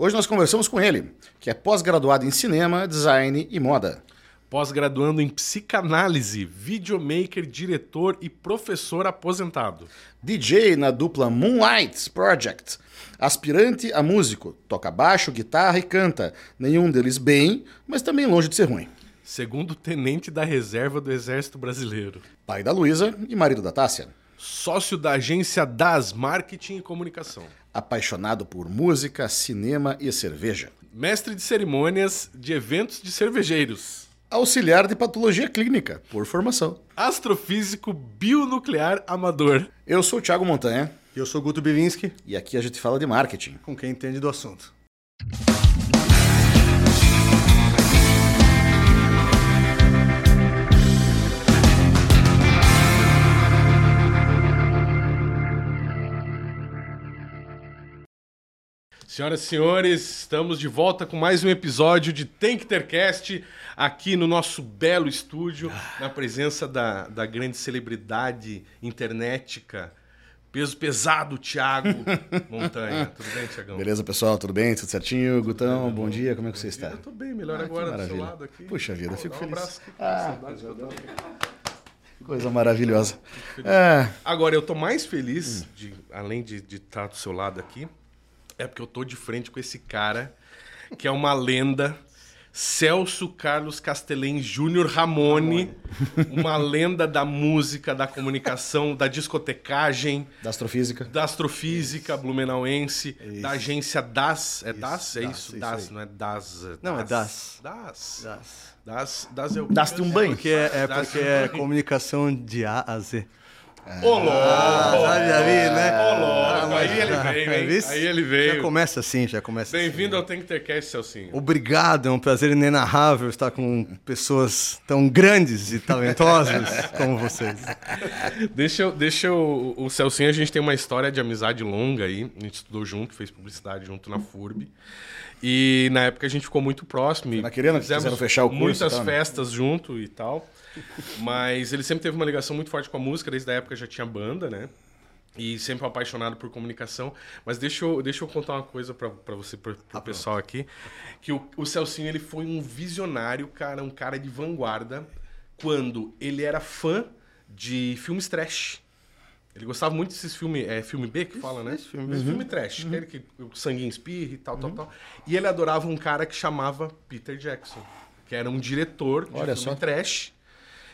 Hoje nós conversamos com ele, que é pós-graduado em cinema, design e moda. Pós-graduando em psicanálise, videomaker, diretor e professor aposentado. DJ na dupla Moonlight Project. Aspirante a músico, toca baixo, guitarra e canta. Nenhum deles bem, mas também longe de ser ruim. Segundo tenente da reserva do Exército Brasileiro. Pai da Luísa e marido da Tássia. Sócio da agência DAS Marketing e Comunicação. Apaixonado por música, cinema e cerveja. Mestre de cerimônias de eventos de cervejeiros. Auxiliar de patologia clínica, por formação. Astrofísico bionuclear amador. Eu sou o Thiago Montanha. Eu sou Guto Bilinski, E aqui a gente fala de marketing. com quem entende do assunto. Senhoras e senhores, estamos de volta com mais um episódio de Tem que Ter Cast aqui no nosso belo estúdio, na presença da, da grande celebridade internetica, peso pesado, Thiago Montanha. Tudo bem, Thiagão? Beleza, pessoal? Tudo bem? Tudo certinho? Gutão, bom dia. Como é que você está? Eu tô bem, melhor Ah, agora do seu lado aqui. Puxa vida, Pô, fico um feliz. abraço Ah, saudade que eu tô. Coisa maravilhosa. É, Agora, eu tô mais feliz, de, além de de estar do seu lado aqui, é porque eu tô de frente com esse cara, que é uma lenda, Celso Carlos Castelém Júnior Ramone, uma lenda da música, da comunicação, da discotecagem, da astrofísica. da astrofísica blumenauense, Isso. da agência DAS. É DAS? É DAS, isso? isso DAS, aí. não é DAS. é Não, é DAS. DAS. Das. DAS, DAS é o Dá-se um banho. Porque é, é porque um é comunicação de A a Z. Ô, louco! sabe ali, né? Ô, louco! mas Aí ele já- veio, hein? Aí ele Já veio. começa assim, já começa Bem-vindo assim. ao Tem que Ter Cast, Celcinho. Obrigado, é um prazer inenarrável estar com pessoas tão grandes e talentosas como vocês. Deixa eu. Deixa eu o Celcinho, a gente tem uma história de amizade longa aí. A gente estudou junto, fez publicidade junto na FURB. E na época a gente ficou muito próximo. e naquele ano que fizemos fechar o curso Muitas tal, né? festas junto e tal. Mas ele sempre teve uma ligação muito forte com a música, desde a época já tinha banda, né? E sempre apaixonado por comunicação. Mas deixa eu, deixa eu contar uma coisa pra pra você, pra, pro pessoal aqui. Que o, o Celcinho, ele foi um visionário, cara, um cara de vanguarda, quando ele era fã de filmes trash. Ele gostava muito desses filmes, é filme B que fala, né? isso, filme. Esse filme trash, aquele que o sanguinho espirra e tal, tal, tal. E ele adorava um cara que chamava Peter Jackson, que era um diretor de Olha filme só. trash.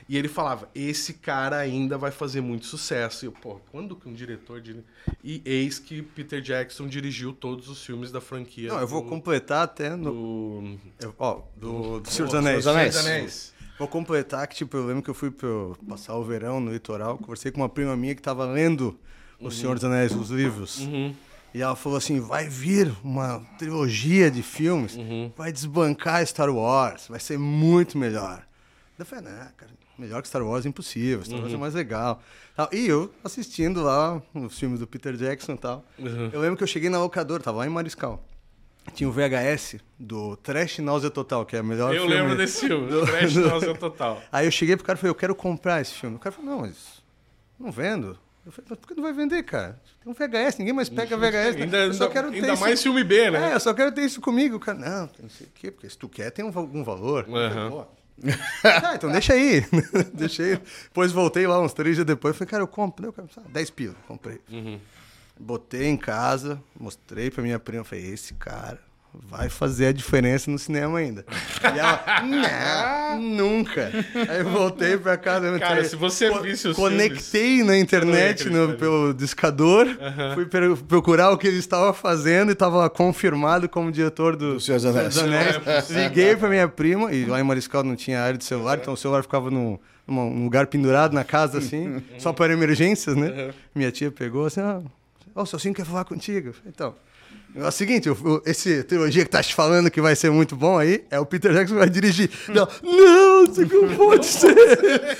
E ele falava, esse cara ainda vai fazer muito sucesso. E eu, pô, quando que um diretor... De... E eis que Peter Jackson dirigiu todos os filmes da franquia. Não, eu vou do- completar até no. do... Ó, do, do Senhor dos Anéis. Anéis. Anéis. Vou completar que, tipo, eu lembro que eu fui pro, passar o verão no litoral, conversei com uma prima minha que tava lendo O Senhor dos Anéis, os livros. Uhum. E ela falou assim: vai vir uma trilogia de filmes, Uhum. vai desbancar Star Wars, vai ser muito melhor. Eu falei, né, cara, melhor que Star Wars é impossível, Star Wars Uhum. é mais legal. Tal. E eu assistindo lá os filmes do Peter Jackson e tal. Uhum. Eu lembro que eu cheguei na locadora, tava lá em Mariscal. Tinha o VHS do Trash Náusea Total, que é o melhor Eu filme. lembro desse filme, Trash Náusea Total. Aí eu cheguei pro cara e falei, eu quero comprar esse filme. O cara falou, não, mas não vendo. Eu falei, mas por que não vai vender, cara? Tem um VHS, ninguém mais pega VHS. né? Ainda, eu só ainda, quero ter ainda mais filme B, né? É, eu só quero ter isso comigo. O cara, não, não sei o quê, porque se tu quer, tem um, algum valor. Eu falei, Tá, então deixa aí. deixa aí. Depois voltei lá uns três dias depois, falei, cara, eu compro. Eu, cara, sabe, 10 pila, comprei. Uhum. Botei em casa, mostrei pra minha prima, falei, esse cara vai fazer a diferença no cinema ainda. E ela, não, nunca. Aí eu voltei pra casa. Cara, entrei- se você co- visse os Conectei na internet no- pelo discador, fui per- procurar o que ele estava fazendo e estava confirmado como diretor do, Do Senhor dos Anéis. É. Liguei pra minha prima, e lá em Mariscal não tinha área de celular, então o celular ficava num, numa- num lugar pendurado na casa, assim, só para emergências, né? Minha tia pegou assim, ó, oh, o Celcinho quer falar contigo. Então, é o seguinte, o, esse trilogia que tá te falando que vai ser muito bom aí, é o Peter Jackson que vai dirigir. Não, não, isso não pode ser.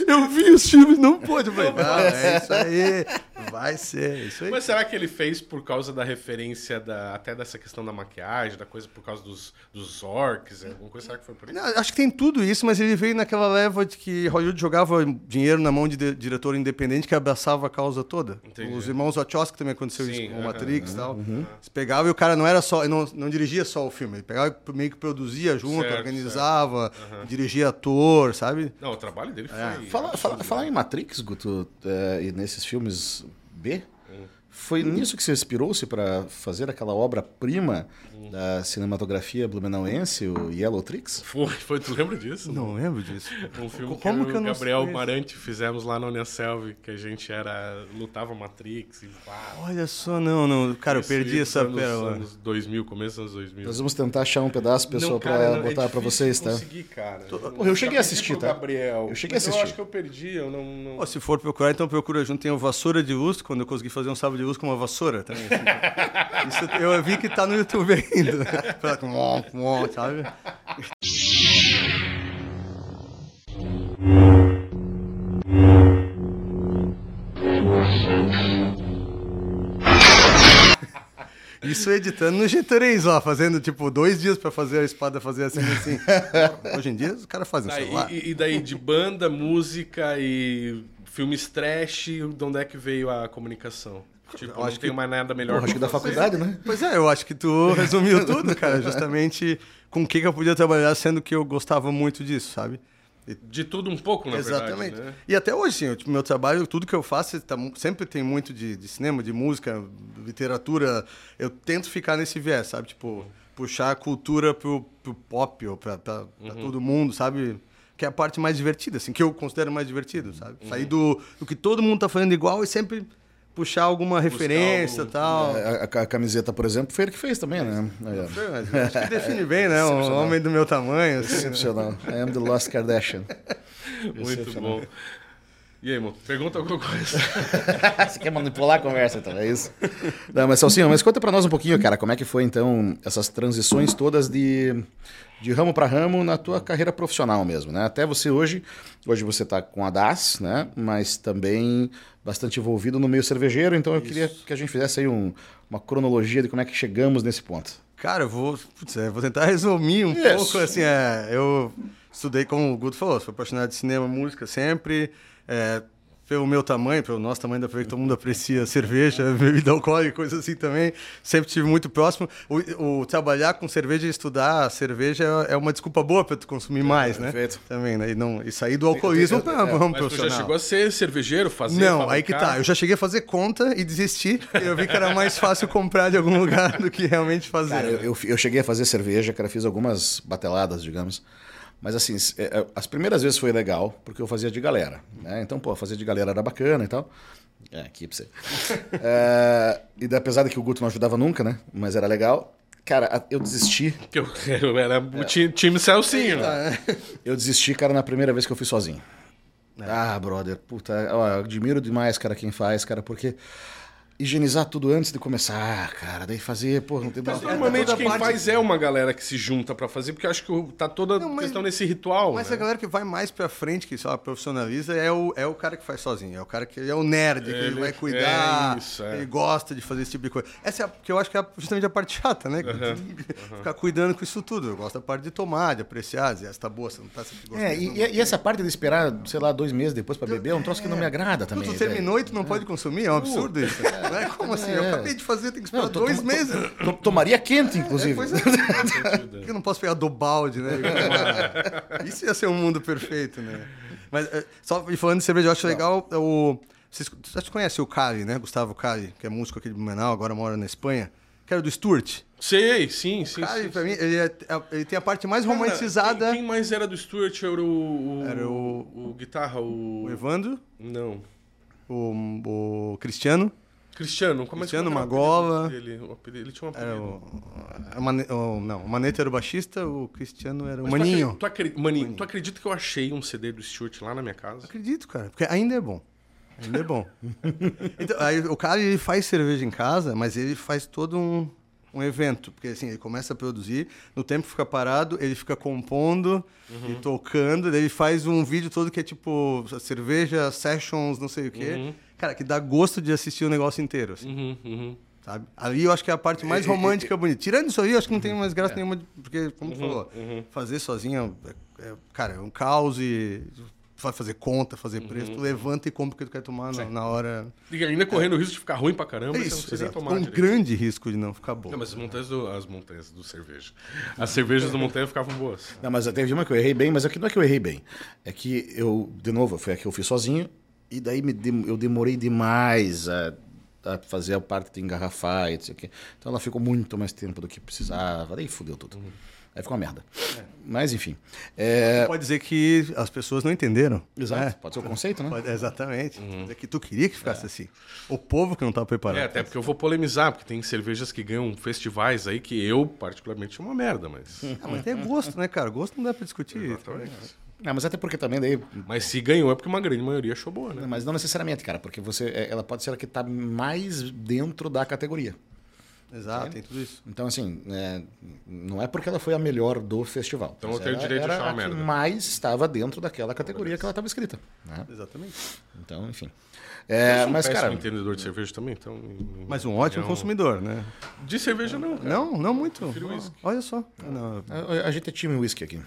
Eu vi os filmes, não pode. Falei, não, é isso aí. Vai ser, isso aí. Mas será que ele fez por causa da referência da, até dessa questão da maquiagem, da coisa por causa dos, dos orcs? Alguma coisa, será que foi por isso? Não, acho que tem tudo isso, mas ele veio naquela leva de que Hollywood jogava dinheiro na mão de, de diretor independente que abraçava a causa toda. Entendi. Os irmãos Wachowski também aconteceu Sim, isso com o aham, Matrix e tal. Eles pegavam e o cara não era só, não, não dirigia só o filme, ele pegava e meio que produzia junto, Certo, organizava, dirigia ator, sabe? Não, o trabalho dele foi. É. Fala, fala, falar em Matrix, Guto, é, e nesses filmes B, foi nisso que você inspirou-se para fazer aquela obra-prima da cinematografia blumenauense, o Yellow Tricks? Foi, foi, tu lembra disso? Não lembro disso. Um filme Como que, que eu eu e Gabriel? Marante fizemos lá na Unicelv, que a gente era lutava Matrix e pá. Olha só, não, não. Cara, eu perdi essa anos, pérola. anos 2000, começo dos anos 2000. Nós vamos tentar achar um pedaço, pessoal, para não, é botar para difícil vocês, tá? conseguir, cara. Porra, eu cheguei a assistir, tá? Gabriel. Eu cheguei a assistir. Eu acho que eu perdi, eu não... não... Pô, se for procurar, então procura junto. Tem o vassoura de luz, quando eu consegui fazer um sábado de luz com uma vassoura também. assim. Isso eu vi que tá no YouTube ainda. Mó, sabe? Isso editando no G3 lá, fazendo tipo dois dias pra fazer a espada fazer assim, assim. Hoje em dia os caras fazem Daí- celular. e, e daí de banda, música e filmes trash, de onde é que veio a comunicação? Tipo, Eu não acho tenho que- mais nada melhor Porra, acho que da pra faculdade, né? Pois é, eu acho que tu resumiu tudo, cara. Justamente com o que, que eu podia trabalhar, sendo que eu gostava muito disso, sabe? De tudo um pouco, na Exatamente. verdade, né? E até hoje, sim, o tipo, meu trabalho, tudo que eu faço, tá sempre tem muito de, de cinema, de música, literatura. Eu tento ficar nesse viés, sabe? Tipo, puxar a cultura pro, pro pop, ou pra, pra, pra Uhum. todo mundo, sabe? Que é a parte mais divertida, assim, que eu considero mais divertido, sabe? Uhum. Sair do, do que todo mundo tá fazendo igual e sempre puxar alguma referência e tal. A, a- a camiseta, por exemplo, foi ele que fez também, né? Mas Acho que define bem, né? Um homem do meu tamanho. Assim, né? Excepcional. I am the Lost Kardashian. Muito bom. E aí, irmão? Pergunta alguma coisa. Você quer manipular a conversa, então, é isso? Não, mas Salsinha, mas conta pra nós um pouquinho, cara, como é que foi, então, essas transições todas de, de ramo pra ramo na tua carreira profissional mesmo, né? Até você hoje, hoje você tá com a DAS, né? Mas também bastante envolvido no meio cervejeiro, então eu queria que a gente fizesse aí um- uma cronologia de como é que chegamos nesse ponto. Cara, eu vou, putz, é, vou tentar resumir um Isso. pouco, assim, é, eu estudei, como o Guto falou, sou apaixonado de cinema, música sempre, é, pelo meu tamanho, pelo nosso tamanho, dá pra ver que todo mundo aprecia cerveja, bebida alcoólica, coisa assim também, sempre tive muito próximo. O, o trabalhar com cerveja e estudar cerveja é é uma desculpa boa pra tu consumir mais, né? perfeito. Também, né? E, não, e sair do alcoolismo pra ramo Mas tu já chegou a ser cervejeiro, fazer, Não, aí que tá. Eu já cheguei a fazer conta e desisti. Eu vi que era mais fácil comprar de algum lugar do que realmente fazer. Cara, eu, eu, eu cheguei a fazer cerveja, cara, fiz algumas bateladas, digamos. Mas assim, é, é, as primeiras vezes foi legal, porque eu fazia de galera. Né? Então, pô, fazer de galera era bacana e tal. É, aqui pra você. É, e apesar de que o Guto não ajudava nunca, né? Mas era legal. Cara, eu desisti. Que eu, eu era o time, time Celcinho. Eu desisti, cara, na primeira vez que eu fui sozinho. Ah, brother, puta, ó, eu admiro demais, cara, quem faz, cara, porque higienizar tudo antes de começar, cara, daí fazer, pô, não tem não- normalmente quem parte- faz é uma galera que se junta pra fazer, porque eu acho que tá toda Não, mas- questão nesse ritual, Mas né? a galera que vai mais pra frente, que só profissionaliza, é o, é o cara que faz sozinho. É o cara que é o nerd, que ele Ele- vai cuidar, é isso, é. ele gosta de fazer esse tipo de coisa. Essa é a, que eu acho que é justamente a parte chata, né? Ficar cuidando com isso tudo. Eu gosto da parte de tomar, de apreciar, dizer, essa tá boa, você não tá sempre gostando. É, e, e- e essa parte de esperar, sei lá, dois meses depois pra beber é um troço que não me agrada Tu, também. tu velho. terminou e tu não pode consumir? É um absurdo isso. Não é como assim? Eu É. acabei de fazer, tem que esperar Não, tô- dois tô- meses. To- Tomaria quente, inclusive. Pois é. Por que eu não posso pegar do balde, né? Isso ia ser um mundo perfeito, né? Mas, é, só e falando de cerveja, eu acho legal o... Vocês, vocês conhecem o Cali, né? Gustavo Cali, que é músico aqui de Blumenau, agora mora na Espanha. Que era do Stuart. Sei, sim, sim. Cali, sim, pra sim. mim, ele, é- ele tem a parte mais Cara, romantizada. Quem, quem mais era do Stuart era o. o Era o- o guitarra, o. O Evandro, Não. o, o Cristiano, Cristiano, como Cristiano é que Magola. dele? Ele tinha um apelido. o, o- não, o Maneta era o baixista, o Cristiano era o Mas tu Maninho. acre- Tu, acre- Maninho, tu acredita que eu achei um CD do Stuart lá na minha casa? Acredito, cara, porque ainda é bom. Ainda é bom. então, aí, o cara ele faz cerveja em casa, mas ele faz todo um, um evento. Porque assim, ele começa a produzir, no tempo fica parado, ele fica compondo Uhum. e tocando, daí ele faz um vídeo todo que é tipo cerveja, sessions, não sei o quê. Uhum. Cara, que dá gosto de assistir o negócio inteiro. Assim Uhum, uhum. sabe? Ali eu acho que é a parte mais romântica bonita. Tirando isso aí, eu acho que não tem mais graça nenhuma, de- porque, como tu falou, fazer sozinho, é, é- cara, é um caos e vai fazer conta, fazer preço, tu levanta e compra o que tu quer tomar na, na hora. E ainda correndo o risco de ficar ruim pra caramba, É você não isso, precisa tomar um direito. grande risco de não ficar bom. Não, mas as montanhas do, as montanhas do cerveja. As cervejas do montanha ficavam boas. Não, mas teve uma que eu errei bem, mas aqui não é que eu errei bem. É que eu, de novo, foi a que eu fiz sozinho, e daí me dem- eu demorei demais a, a fazer a parte de engarrafar e não sei o quê. Então ela ficou muito mais tempo do que precisava, daí fudeu tudo. Aí ficou uma merda. Mas enfim. É, Pode dizer que as pessoas não entenderam. exato, É, pode ser o conceito, né? pode- exatamente. Pode dizer que tu queria que ficasse assim. O povo que não estava preparado. É, até porque eu vou polemizar, porque tem cervejas que ganham festivais aí que eu, particularmente, é uma merda, mas. Ah, mas tem gosto, né, cara? Gosto não dá pra discutir. Exatamente. Não, mas até porque também daí Mas se ganhou é porque uma grande maioria achou boa, né? Mas não necessariamente, cara, porque você, é, ela pode ser a que está mais dentro da categoria. Exato, tem tudo isso. Então, assim, é, não é porque ela foi a melhor do festival. Então eu Mas tenho ela direito de era achar uma a merda. mais estava dentro daquela categoria que ela estava escrita. né? Exatamente. Então, enfim. É, Eu sou um mas, cara, entendedor de cerveja também, então. Mas um ótimo é consumidor, né? De cerveja não, cara. Não, não muito. Olha só. Não, a, a gente é time whisky aqui.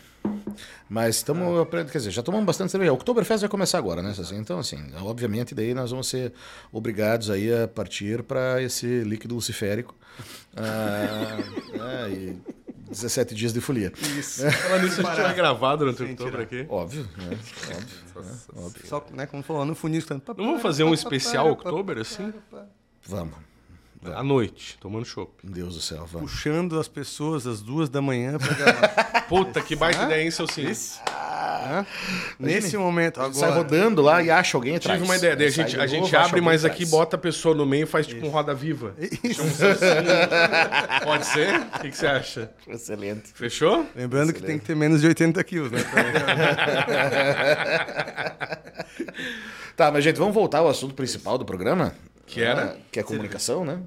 Mas estamos aprendendo, quer dizer, já tomamos bastante cerveja. O Oktoberfest vai começar agora, né? Assim, Então, assim, obviamente, daí nós vamos ser obrigados aí a partir para esse líquido luciférico. Ah, é, e 17 dias de folia. Isso. Falando nisso, a gente vai gravar durante o outubro aqui. Óbvio, né? Óbvio. Só, né, como falou, no funil. Não Não vamos fazer um especial outubro assim? Vamos. À noite, tomando chopp. Deus do céu, vamos. Puxando as pessoas às duas da manhã pra gravar. Puta, que baita ideia, hein, seu sim. Hã? Nesse momento, agora. Sai rodando lá e acha alguém atrás. Tive uma ideia, a gente, a gente abre, mas aqui bota a pessoa no meio e faz tipo um roda viva. Isso. Pode ser? O que, que você acha? Excelente. Fechou? Lembrando que tem que ter menos de 80 quilos, né? Tá, mas gente, vamos voltar ao assunto principal do programa? Que era? Ah, que é comunicação, né?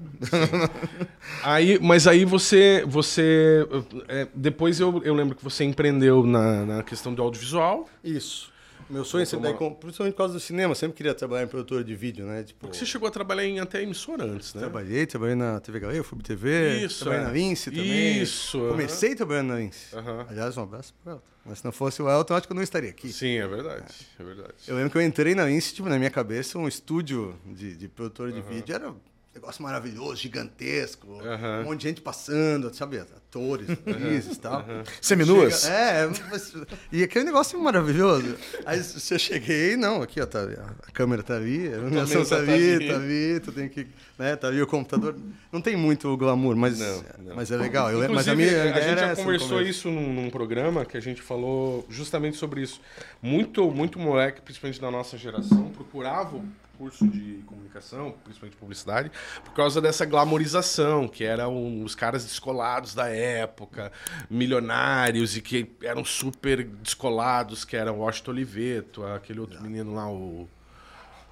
Aí, mas aí você, você é, depois eu, eu lembro que você empreendeu na, na questão do audiovisual. Isso. Meu sonho sempre, daí, com- principalmente por causa do cinema, sempre queria trabalhar em produtor de vídeo, né? Tipo, Porque você chegou a trabalhar em até emissora antes, né? trabalhei, trabalhei na TV Galera, FUB TV, Isso, trabalhei é. na Lince também. Isso, Comecei trabalhando na Lince. Aham. Aliás, um abraço pro Elton. Mas se não fosse o Elton, acho que eu não estaria aqui. Sim, é verdade. É verdade. Eu lembro que eu entrei na Lince, tipo, na minha cabeça, um estúdio de, de produtor de vídeo era negócio maravilhoso, gigantesco, um monte de gente passando, sabe, atores, atrizes e tal. Seminuas? Chega- É, mas- e aquele negócio maravilhoso. Aí se eu cheguei, não, aqui ó, tá, a câmera tá ali, a iluminação mesa tá tá ali, tá ali, tu tem que, né, tá ali o computador. Não tem muito glamour, mas, Não, não. mas é legal. Eu, mas a minha a, ideia gente já conversou isso num, num programa que a gente falou justamente sobre isso. Muito, muito moleque, principalmente da nossa geração, procurava curso de comunicação, principalmente publicidade, por causa dessa glamorização, que eram os caras descolados da época, milionários e que eram super descolados, que eram o Washington Oliveto, aquele outro menino lá, o...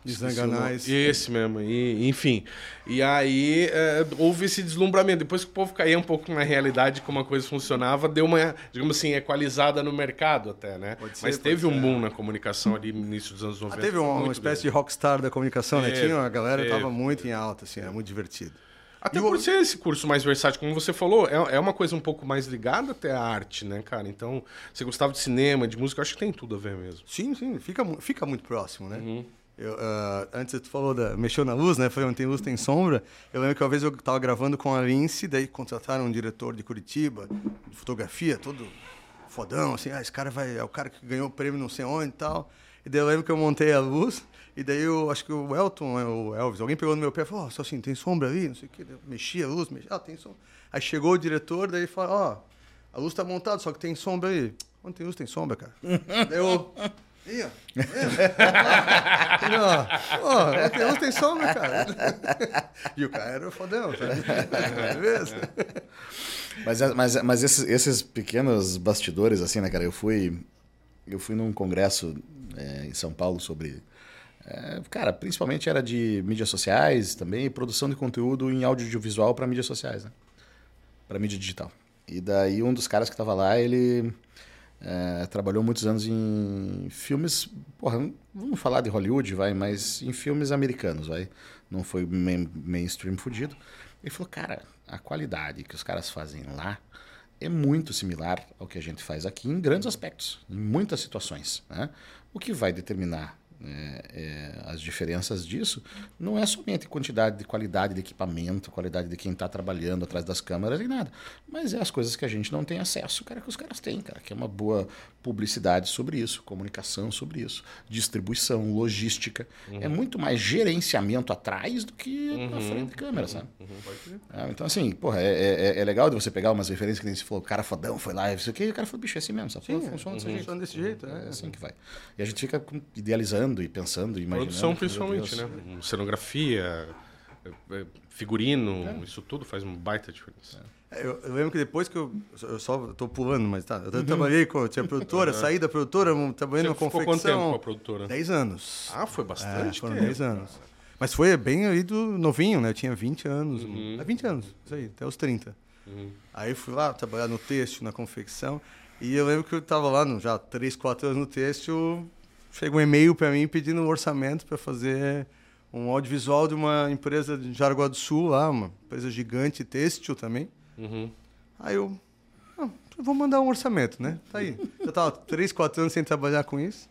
Desanganais. Esse mesmo, e, enfim. E aí é, houve esse deslumbramento. Depois que o povo caía um pouco na realidade como a coisa funcionava, deu uma, digamos assim, equalizada no mercado até, né? Pode ser, Mas teve um boom na comunicação ali no início dos anos 90. Ah, teve uma, uma espécie grande. de rockstar da comunicação, né? Teve, Tinha, a galera teve. tava muito em alta, assim, era muito divertido. Até por ser esse curso mais versátil, como você falou, é, é uma coisa um pouco mais ligada até à arte, né, cara? Então, você gostava de cinema, de música, acho que tem tudo a ver mesmo. Sim, sim, fica, fica muito próximo, né? Uhum. Eu, ah, antes tu falou da. Mexeu na luz, né? Foi onde tem luz, tem sombra. Eu lembro que uma vez eu tava gravando com a Lince, daí contrataram um diretor de Curitiba, de fotografia, todo fodão, assim, ah, esse cara vai. É o cara que ganhou o prêmio não sei onde e tal. E daí eu lembro que eu montei a luz, e daí eu acho que o Elton, né, o Elvis, alguém pegou no meu pé e falou, ó, só assim, tem sombra ali, não sei o quê. Mexi a luz, mexi, ah, tem sombra. Aí chegou o diretor, daí falou, ó, a luz tá montada, só que tem sombra aí. Onde tem luz, tem sombra, cara. daí eu. Ih, ó. Ele, ó, ó, tem luz, tem sombra, cara. E o cara era fodão, sabe? Beleza? Mas, mas, mas esses, esses pequenos bastidores, assim, né, cara? Eu fui, eu fui num congresso é, em São Paulo sobre. é, cara, principalmente era de mídias sociais também produção de conteúdo em audiovisual para mídias sociais, né? para mídia digital. E daí um dos caras que estava lá, ele é, trabalhou muitos anos em filmes, porra, vamos falar de Hollywood, vai, mas em filmes americanos, vai. Não foi main, mainstream fudido. Ele falou, cara, a qualidade que os caras fazem lá é muito similar ao que a gente faz aqui em grandes aspectos, em muitas situações. Né? O que vai determinar é, é, as diferenças disso não é somente quantidade de qualidade de equipamento, qualidade de quem está trabalhando atrás das câmeras e nada, mas é as coisas que a gente não tem acesso, cara, que os caras têm, cara, que é uma boa publicidade sobre isso, comunicação sobre isso, distribuição, logística, uhum. é muito mais gerenciamento atrás do que uhum. na frente de câmera, sabe? Uhum. É, então assim, porra, é, é, é, legal de você pegar umas referências que nem você falou, o cara fodão foi lá, isso aqui, o cara falou, bicho, é assim mesmo, sabe? Sim, funciona desse jeito. Funciona desse jeito, é, é assim que vai. E a gente fica idealizando e pensando, imaginando. Produção, principalmente, né? Cenografia, é, é, figurino, é. isso tudo faz uma baita diferença. É, eu, eu, lembro que depois que eu. Eu só estou pulando, mas tá. Eu uhum. trabalhei com. Tinha produtora, saí da produtora, trabalhei numa confecção. quanto tempo com a produtora? Dez anos. Ah, foi bastante? É, foram tempo. dez anos. Mas foi bem aí do novinho, né? Eu tinha 20 anos. Uhum. É 20 anos, isso aí, até os 30. Uhum. Aí fui lá trabalhar no têxtil, na confecção. E eu lembro que eu estava lá no, já 3, 4 anos no têxtil, chega um e-mail para mim pedindo um orçamento para fazer um audiovisual de uma empresa de Jaraguá do Sul, lá, uma empresa gigante, têxtil também. Uhum. Aí eu, ah, vou mandar um orçamento, né? Tá aí. Já estava três, quatro anos sem trabalhar com isso.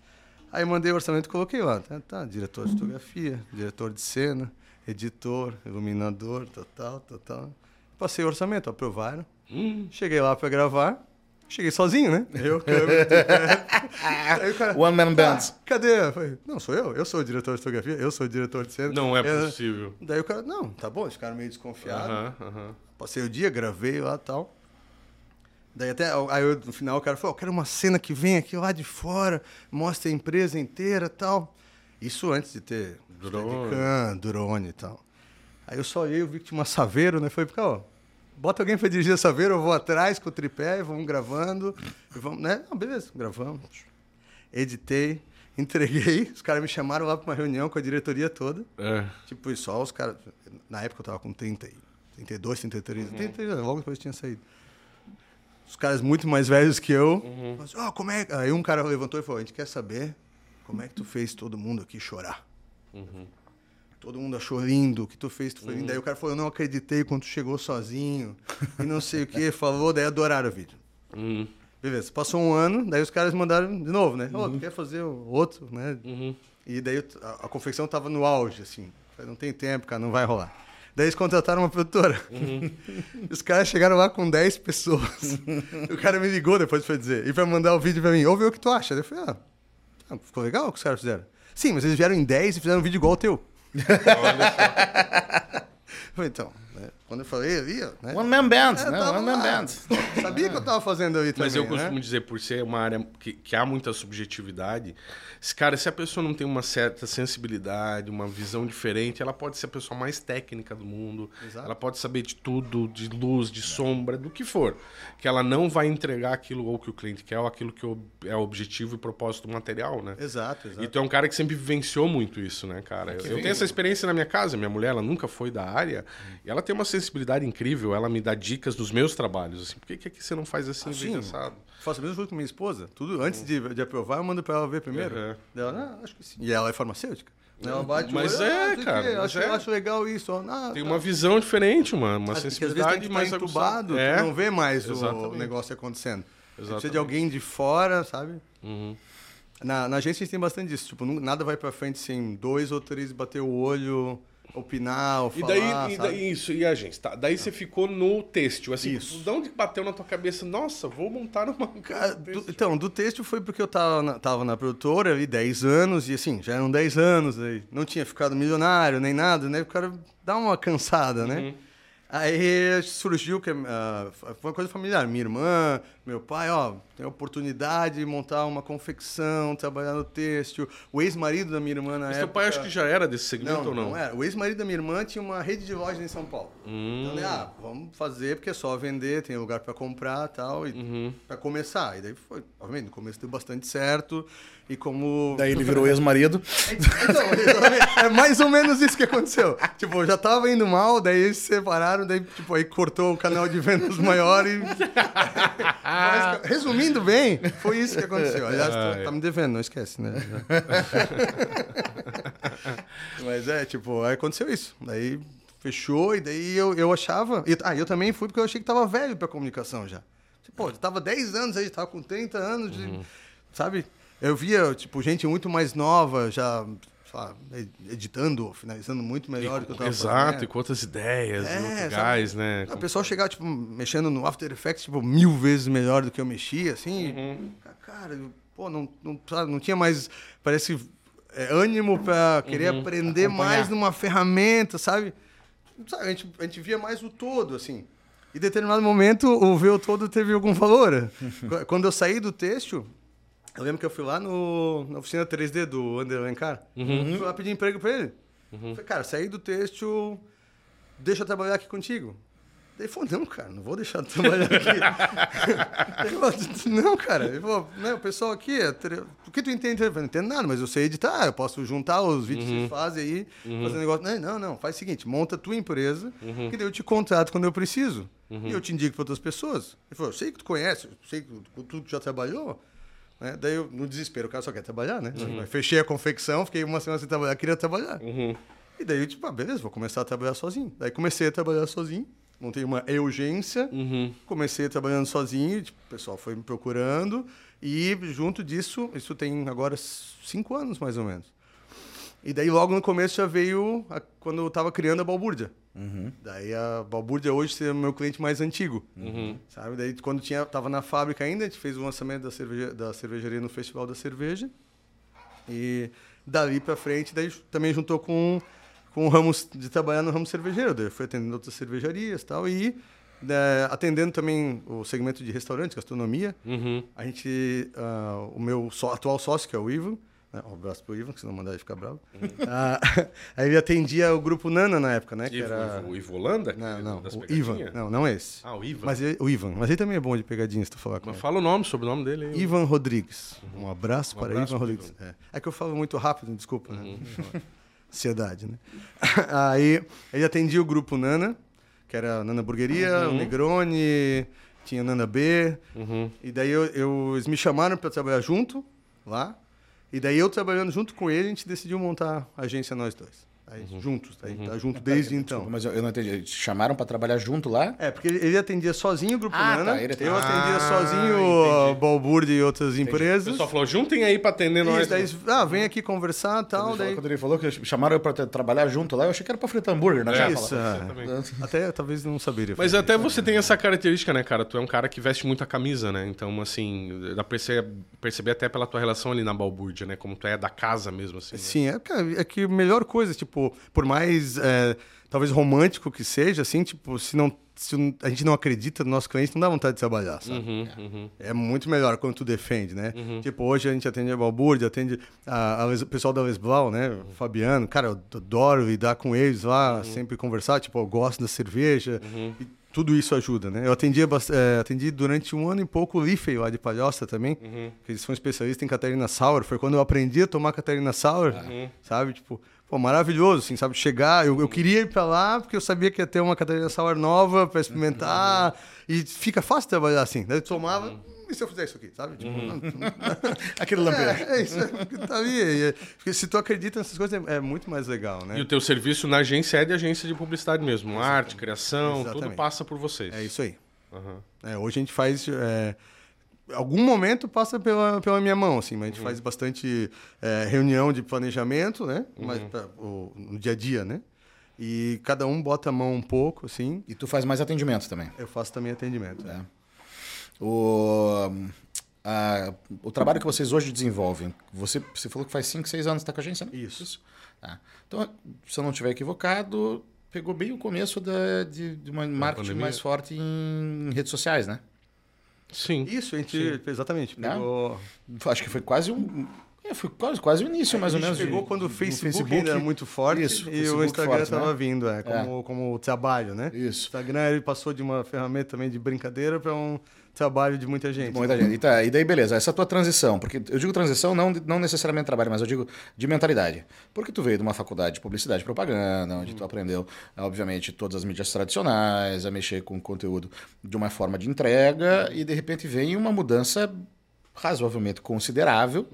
Aí mandei o orçamento e coloquei lá. Tá, tá, diretor de fotografia, diretor de cena, editor, iluminador, tal, tal, tal. Passei o orçamento, aprovaram. Hum. Cheguei lá para gravar. Cheguei sozinho, né? Eu, cara, One Man Band. Ah, cadê? Eu falei, não, sou eu. Eu sou o diretor de fotografia, eu sou o diretor de cena. Não é possível. Daí o cara, não, tá bom, eles ficaram meio desconfiados. Uh -huh, uh -huh. Passei o dia, gravei lá e tal. Daí até, aí eu, no final o cara falou, eu quero uma cena que vem aqui lá de fora, mostre a empresa inteira e tal. Isso antes de ter drone, drone e tal. Aí eu só eu vi que tinha uma saveiro, né? Foi, ó, bota alguém para dirigir essa veira, eu vou atrás com o tripé, vamos gravando. E vamos, né? Não, beleza, gravamos. Editei, entreguei. Os caras me chamaram lá para uma reunião com a diretoria toda. É. Tipo, e só os caras. Na época eu tava com 30, 32, 33, uhum. 33 anos, logo depois tinha saído. Os caras muito mais velhos que eu. Uhum. Oh, como é... Aí um cara levantou e falou: A gente quer saber como é que tu fez todo mundo aqui chorar. Uhum. Todo mundo achou lindo o que tu fez, tu foi uhum. lindo. Daí o cara falou, eu não acreditei quando tu chegou sozinho. e não sei o que, falou, daí adoraram o vídeo. Uhum. Beleza, passou um ano, daí os caras mandaram de novo, né? Uhum. Oh, tu quer fazer outro, né? Uhum. E daí a, a, confecção tava no auge, assim. Não tem tempo, cara, não vai rolar. Daí eles contrataram uma produtora. Uhum. Os caras chegaram lá com 10 pessoas. o cara me ligou depois pra dizer. E pra mandar o vídeo pra mim. Ouve o que tu acha. Daí eu falei, ah, ficou legal o que os caras fizeram. Sim, mas eles vieram em 10 e fizeram um vídeo igual ao teu. Olha só. então, né? Quando eu falei ali, né? One Man Band, é, né? One Man Band. Sabia que eu tava fazendo ali também, Mas eu costumo né? dizer, por ser uma área que, que há muita subjetividade, Cara, se a pessoa não tem uma certa sensibilidade, uma visão diferente, ela pode ser a pessoa mais técnica do mundo. Exato. Ela pode saber de tudo, de luz, de sombra, do que for. Que ela não vai entregar aquilo ou que o cliente quer, ou aquilo que é o objetivo e propósito do material, né? Exato, exato. E tu é um cara que sempre vivenciou muito isso, né, cara? Eu, eu tenho essa experiência na minha casa. Minha mulher, ela nunca foi da área. Hum. E ela tem uma sensibilidade incrível. Ela me dá dicas dos meus trabalhos. Assim, por que, que aqui você não faz assim, assim assado? Faço a mesma coisa com minha esposa. Tudo antes de, de aprovar, eu mando para ela ver primeiro. Uhum. Ela, ah, acho que sim. E ela é farmacêutica. Ela bate mas olho, é, ah, cara. Acho, é. acho legal isso. Ah, Tem tá. uma visão diferente, mano. Uma sensibilidade mais entubado, é. não vê mais Exatamente. o negócio acontecendo. Exatamente. Precisa de alguém de fora, sabe? Uhum. Na, na agência a gente tem bastante disso. Tipo, nada vai pra frente sem dois ou três bater o olho opinar ou falar, e daí, e daí isso, e a gente, tá? Daí você ficou no têxtil, assim, isso. de onde bateu na tua cabeça? Nossa, vou montar uma... Do, então, do têxtil foi porque eu tava na, tava na produtora ali 10 anos, e assim, já eram 10 anos, aí não tinha ficado milionário nem nada, né? O cara dá uma cansada, né? Uhum. Aí surgiu que uh, foi uma coisa familiar. Minha irmã, meu pai, ó, tem a oportunidade de montar uma confecção, trabalhar no têxtil. O ex-marido da minha irmã na Mas época... seu pai acho que já era desse segmento não, ou não? Não era. O ex-marido da minha irmã tinha uma rede de lojas em São Paulo. Hum. Então, né, ah, vamos fazer porque é só vender, tem lugar para comprar tal, e uhum. para começar. E daí foi, obviamente, no começo deu bastante certo. E como. Daí ele virou ex-marido. Então, é mais ou menos isso que aconteceu. tipo, já tava indo mal, daí eles se separaram daí, tipo, aí cortou o canal de vendas maior e. Mas, resumindo bem, foi isso que aconteceu. Aliás, tá, tá me devendo, não esquece, né? Mas é, tipo, aí aconteceu isso. Daí fechou, e daí eu, eu achava. E, ah, eu também fui porque eu achei que tava velho pra comunicação já. Tipo, eu tava 10 anos aí, tava com 30 anos, de, sabe? Eu via, tipo, gente muito mais nova, já lá, editando, finalizando muito melhor do que eu tava Exato, fazendo. e com outras ideias, É, sabe? gás, né? O pessoal chegava, tipo, mexendo no After Effects, tipo, mil vezes melhor do que eu mexia, assim. Uhum. Cara, pô, não, não, sabe, não tinha mais, parece, é, ânimo pra querer Uhum. aprender Acompanhar. mais numa ferramenta, sabe? Sabe, a gente, a gente via mais o todo, assim. E em determinado momento, o ver o todo teve algum valor. Qu- Quando eu saí do têxtil, eu lembro que eu fui lá no, na oficina 3D do Ander Alencar. Uhum. Fui lá pedir emprego pra ele. Falei, cara, saí do têxtil, deixa eu trabalhar aqui contigo. Ele falou, não, cara, não vou deixar de trabalhar aqui. ele falou, não, cara. Ele falou, não, o pessoal aqui, é o que tu entende? Eu falei, não entendo nada, mas eu sei editar, eu posso juntar os vídeos que vocês fazem aí, fazer um negócio. Não, não, não, faz o seguinte, monta a tua empresa, que daí eu te contrato quando eu preciso. E eu te indico para outras pessoas. Ele falou, eu sei que tu conhece, eu sei que tu, tu já trabalhou. Né? Daí, eu, no desespero, o cara só quer trabalhar, né? Eu Fechei a confecção, fiquei uma semana sem trabalhar, queria trabalhar. E daí eu, tipo, ah, beleza, vou começar a trabalhar sozinho. Daí comecei a trabalhar sozinho, montei uma urgência, comecei trabalhando sozinho, tipo, o pessoal foi me procurando, e junto disso, isso tem agora cinco anos mais ou menos. E daí logo no começo já veio a- quando eu tava criando a Balbúrdia. Daí a Balbúrdia hoje é o meu cliente mais antigo. Sabe? Daí quando tinha, tava na fábrica ainda, a gente fez o lançamento da, cerveja, da cervejaria no Festival da Cerveja. E dali pra frente, daí também juntou com, com o ramo de trabalhar no ramo cervejeiro. Daí eu fui atendendo outras cervejarias e tal. E né, atendendo também o segmento de restaurante, gastronomia. Uhum. A gente, ah, o meu só- atual sócio, que é o Ivan, né? Um abraço pro Ivan, que senão mandar ele ficar bravo. Ah, aí ele atendia o grupo Nana na época, né? Que Ivo, era... Ivo, Ivo Holanda? Não, não, o? Ivan. Não, não esse. Ah, o Ivan. Mas ele- o Ivan. Mas ele também é bom de pegadinha, se tu falar com Mas ele. fala o nome, sobrenome dele aí. Ivan Rodrigues. Um abraço Um para abraço Ivan Rodrigues. É. É que eu falo muito rápido, desculpa, né? Uhum. Ansiedade, né? Aí ele atendia o grupo Nana, que era Nana Burgueria, o Negroni, tinha Nana B. Uhum. E daí eu, eu- eles me chamaram para trabalhar junto lá. E daí eu trabalhando junto com ele, a gente decidiu montar a agência nós dois. Aí, Uhum. juntos, aí tá junto desde então. Mas eu, eu não entendi. Te chamaram pra trabalhar junto lá? É, porque ele, ele atendia sozinho o Grupo Ah, Nana, tá, ele atendia- eu atendia Ah, sozinho entendi. o Balbúrdia e outras O empresas. pessoal falou, juntem aí pra atender nós. Isso, daí, ah, vem aqui conversar e tal. Quando, Daí... quando ele falou que chamaram eu pra tra- trabalhar junto lá, eu achei que era pra fritar hambúrguer na chapa. Isso, é. Até talvez não saberia. Mas até isso. você tem essa característica, né, cara? Tu é um cara que veste muito a camisa, né? Então, assim, dá pra perceber, perceber até pela tua relação ali na balbúrdia, né? Como tu é da casa mesmo, assim. né? Sim, é, cara, é que a melhor coisa, tipo, por mais é, talvez romântico que seja, assim, tipo, se não se a gente não acredita no nosso cliente, não dá vontade de trabalhar, sabe? Uhum, uhum. É muito melhor quando tu defende, né? Tipo, hoje a gente atende a Balbúrdia, atende a, a Les- o pessoal da Lesblau, né? O Fabiano, cara, eu adoro lidar com eles lá, sempre conversar, tipo, eu gosto da cerveja. E tudo isso ajuda, né? Eu atendia, bas- eh, atendi durante um ano e pouco o Liffey lá de Palhoça também, que eles são especialistas em Catarina Sour. Foi quando eu aprendi a tomar Catarina Sour, sabe? Tipo, pô, maravilhoso, assim, sabe? Chegar, eu, eu queria ir pra lá porque eu sabia que ia ter uma Catarina Sour nova pra experimentar e fica fácil trabalhar assim. Daí eu tomava, e se eu fizer isso aqui, sabe? Tipo, não- Aquele lampeiro. é, é isso, é, que tá ali. é- porque se tu acredita nessas coisas, é, é muito mais legal, né? E o teu serviço na agência é de agência de publicidade mesmo. Arte, criação, tudo Exatamente. passa por vocês. É isso aí. É, hoje a gente faz. É, algum momento passa pela, pela minha mão, assim, mas a gente faz bastante é, reunião de planejamento, né? Mas pra- o- no dia a dia, né? E cada um bota a mão um pouco, assim. E tu faz mais atendimento também. Eu faço também atendimento. É. O, a- o trabalho que vocês hoje desenvolvem, você, você falou que faz 5, 6 anos que está com a agência, né? Isso. Tá. Então, se eu não estiver equivocado, pegou bem o começo da, de, de uma marketing pandemia. mais forte em redes sociais, né? Sim. Isso, a gente. Exatamente. Né? Pegou. Acho que foi quase um. É, foi quase, quase o início, mais a ou menos. pegou de- quando o Facebook, ainda era muito forte Isso, e o Facebook Instagram estava né? vindo, é, como, como trabalho, né? O Isso. Instagram ele passou de uma ferramenta também de brincadeira para um trabalho de muita gente. Muita gente. E, tá, e daí, beleza, essa tua transição, porque eu digo transição não, não necessariamente trabalho, mas eu digo de mentalidade. Porque tu veio de uma faculdade de publicidade e propaganda, onde tu aprendeu, obviamente, todas as mídias tradicionais, a mexer com conteúdo de uma forma de entrega, e de repente vem uma mudança razoavelmente considerável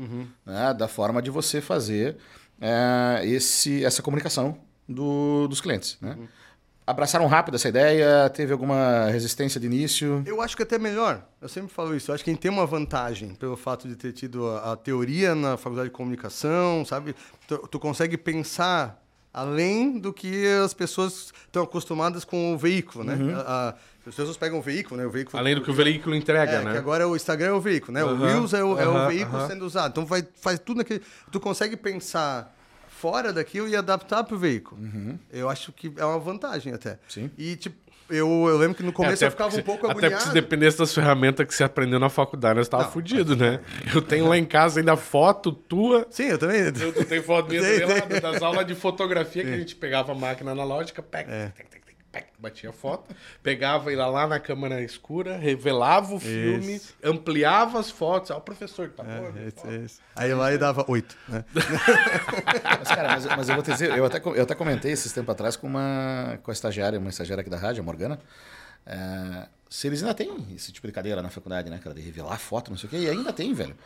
né, da forma de você fazer eh, esse, essa comunicação do- dos clientes. Né? Abraçaram rápido essa ideia? Teve alguma resistência de início? Eu acho que até melhor. Eu sempre falo isso. Eu acho que a gente tem uma vantagem pelo fato de ter tido a, a teoria na faculdade de comunicação, sabe? Tu, tu consegue pensar além do que as pessoas estão acostumadas com o veículo, né? A- a- as pessoas pegam o veículo, né? O veículo Além do que o veículo entrega, É, né? que agora o Instagram é o veículo, né? O Aham, Reels é o, é o veículo sendo usado. Então vai, faz tudo naquele. Tu consegue pensar fora daquilo e adaptar pro veículo. Eu acho que é uma vantagem até. Sim. E tipo, eu, eu lembro que no começo É, eu ficava porque um pouco se- Até porque se agoniado. dependesse das ferramentas que você aprendeu na faculdade, nós tava Não, fudido, né? Eu tenho lá em casa ainda foto tua. Sim, eu também. Tu tem foto minha Tem, também lá das aulas de fotografia que a gente pegava a máquina analógica, pega, É. batia a foto, pegava ele lá na câmera escura, revelava o filme, ampliava as fotos. Ah, o professor que tá bom. É, esse- esse. Aí lá e dava oito, né? Mas, cara, mas, mas eu vou te dizer, eu até, eu até comentei esses tempos atrás com uma com a estagiária, uma estagiária aqui da rádio, a Morgana. é, se eles ainda têm esse tipo de cadeira na faculdade, né, cara? De revelar foto, não sei o quê, e ainda tem, velho.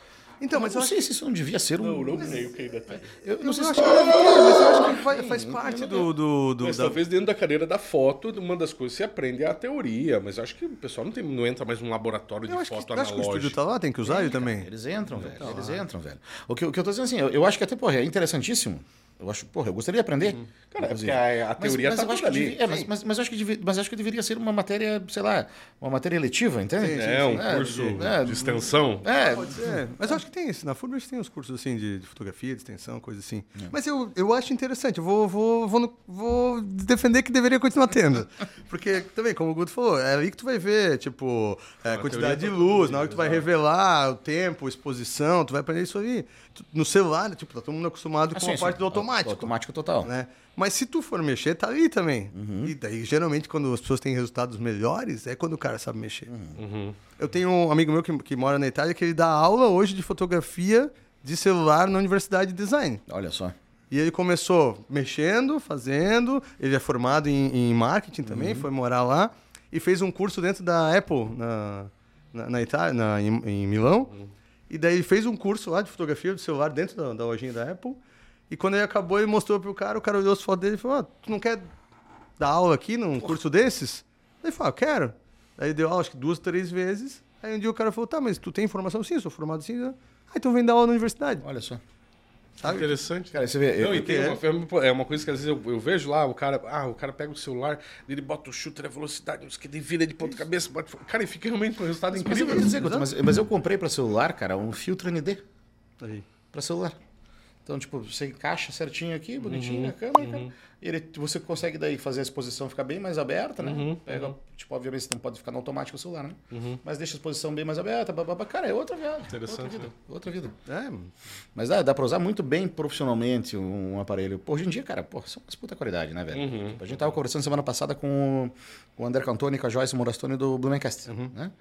Então, mas eu não acho sei se isso não devia ser um. Não, não creio que ainda tem. Eu não sei se acho que deve ter, mas eu acho que faz, faz parte do. do, do Mas da- talvez dentro da cadeira da foto, uma das coisas que você aprende é a teoria, mas eu acho que o pessoal não, tem, não entra mais num laboratório de Eu acho que, foto eu acho que o estúdio analógica. tá lá, tem que usar ele também. Eles entram, velho. Eles entram, velho. O que, o que eu tô dizendo assim, eu, eu acho que até, porra, é interessantíssimo. Eu acho, porra, eu gostaria de aprender. Cara, é porque a, a teoria tá acho toda ali. devia- é, mas, mas, mas acho que devia, mas acho que deveria ser uma matéria, sei lá, uma matéria eletiva, entende? É, um É, curso é, de extensão. É, Pode ser. Mas eu acho que tem isso. Na FURBS tem uns cursos assim de, de fotografia, de extensão, coisa assim. É. Mas eu, eu acho interessante. Eu vou, vou, vou, no- vou defender que deveria continuar tendo. Porque também, como o Guto falou, é ali que tu vai ver, tipo, é, a quantidade de luz, na hora que tu vai revelar o tempo, exposição, tu vai aprender isso aí. No celular, tipo, tá todo mundo acostumado com assim, a parte sim, do automático. Automático total. Né? Mas se tu for mexer, tá ali também. Uhum. E daí, geralmente, quando as pessoas têm resultados melhores, é quando o cara sabe mexer. Uhum. Eu tenho um amigo meu que, que mora na Itália que ele dá aula hoje de fotografia de celular na Universidade de Design. Olha só. E ele começou mexendo, fazendo. Ele é formado em, em marketing também, Uhum. foi morar lá. E fez um curso dentro da Apple, na, na, na Itália, na, em, em Milão. Uhum. E daí ele fez um curso lá de fotografia de celular dentro da, da lojinha da Apple. E quando ele acabou, ele mostrou pro cara, o cara olhou as fotos dele e falou: ah, Tu não quer dar aula aqui num curso desses? Ele falou: ah, Quero. Aí deu aula, acho que duas, três vezes. Aí um dia o cara falou: Tá, mas tu tem formação? Sim, eu sou formado sim. Ah, então vem dar aula na universidade. Olha só. Sabe? Interessante. Cara, você vê. Não, eu- e tem é. uma, é uma coisa que às vezes eu, eu vejo lá, o cara, ah, o cara pega o celular, ele bota o shooter, a velocidade, não sei o que, ele vira de ponta cabeça, bate, cara, e fica realmente com um resultado mas eu incrível. vou te dizer, mas, mas eu comprei pra celular, cara, um filtro ND Aí. pra celular. Então, tipo, você encaixa certinho aqui, Uhum, bonitinho a câmera, cara. E ele, você consegue daí fazer a exposição ficar bem mais aberta, né? Uhum, Pega, tipo, obviamente você não pode ficar no automático o celular, né? Mas deixa a exposição bem mais aberta, bababá. cara, é outra viagem. Interessante, Outra vida. né? Outra vida. É, Mas dá, dá pra usar muito bem profissionalmente um, aparelho. Pô, hoje em dia, cara, pô, são umas puta qualidade, né, velho? Uhum. Tipo, a gente tava conversando semana passada com o- André Cantoni com a Joyce Morastoni do Blumencast, Uhum. né?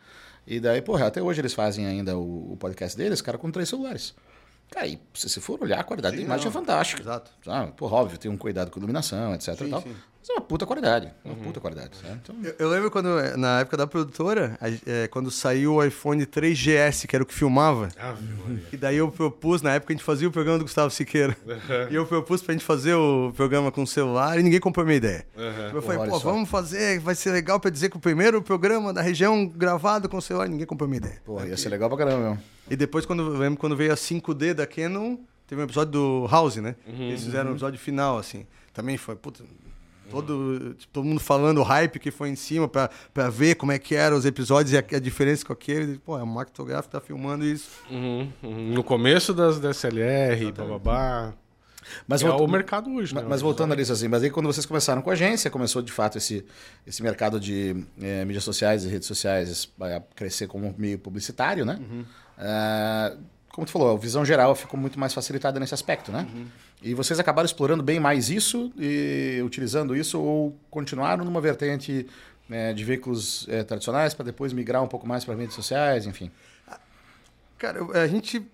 E daí, porra, até hoje eles fazem ainda o, o podcast deles, cara, com três celulares. Cara, e se você for olhar, a qualidade Sim, da imagem não. é fantástica. Exato. Sabe? Porra, óbvio, tem um cuidado com iluminação, etc Sim, tal. sim. Mas é uma puta qualidade. Uma Uhum. puta qualidade? Então, Eu, eu lembro quando, eh, na época da produtora, a- eh, quando saiu o iPhone 3GS, que era o que filmava. Ah. E daí eu propus, na época a gente fazia o programa do Gustavo Siqueira. e eu propus pra gente fazer o programa com celular e ninguém comprou a minha ideia. Eu falei, olha pô, só. vamos fazer, vai ser legal pra dizer que o primeiro programa da região gravado com celular, ninguém comprou a minha ideia. porra, ia ser legal pra caramba, meu. E depois, quando eu lembro quando veio a 5D da Canon, teve um episódio do House, né? Uhum, Eles fizeram um episódio final, assim. Também foi, puta, todo, tipo, todo mundo falando o hype que foi em cima pra, pra ver como é que eram os episódios e a, a diferença com aquele. Pô, é um macrotográfico tá filmando isso. Uhum, uhum. No começo das DSLR, bababá. Mas, é volta- o mercado hoje, Mas, né? mas voltando ali, assim, mas aí quando vocês começaram com a agência, começou de fato esse, esse mercado de eh, mídias sociais e redes sociais a crescer como um meio publicitário, né? Uhum. Ah, como tu falou, a visão geral ficou muito mais facilitada nesse aspecto, né? E vocês acabaram explorando bem mais isso e utilizando isso ou continuaram numa vertente né, de veículos eh, tradicionais para depois migrar um pouco mais para mídias sociais, enfim. Cara, a gente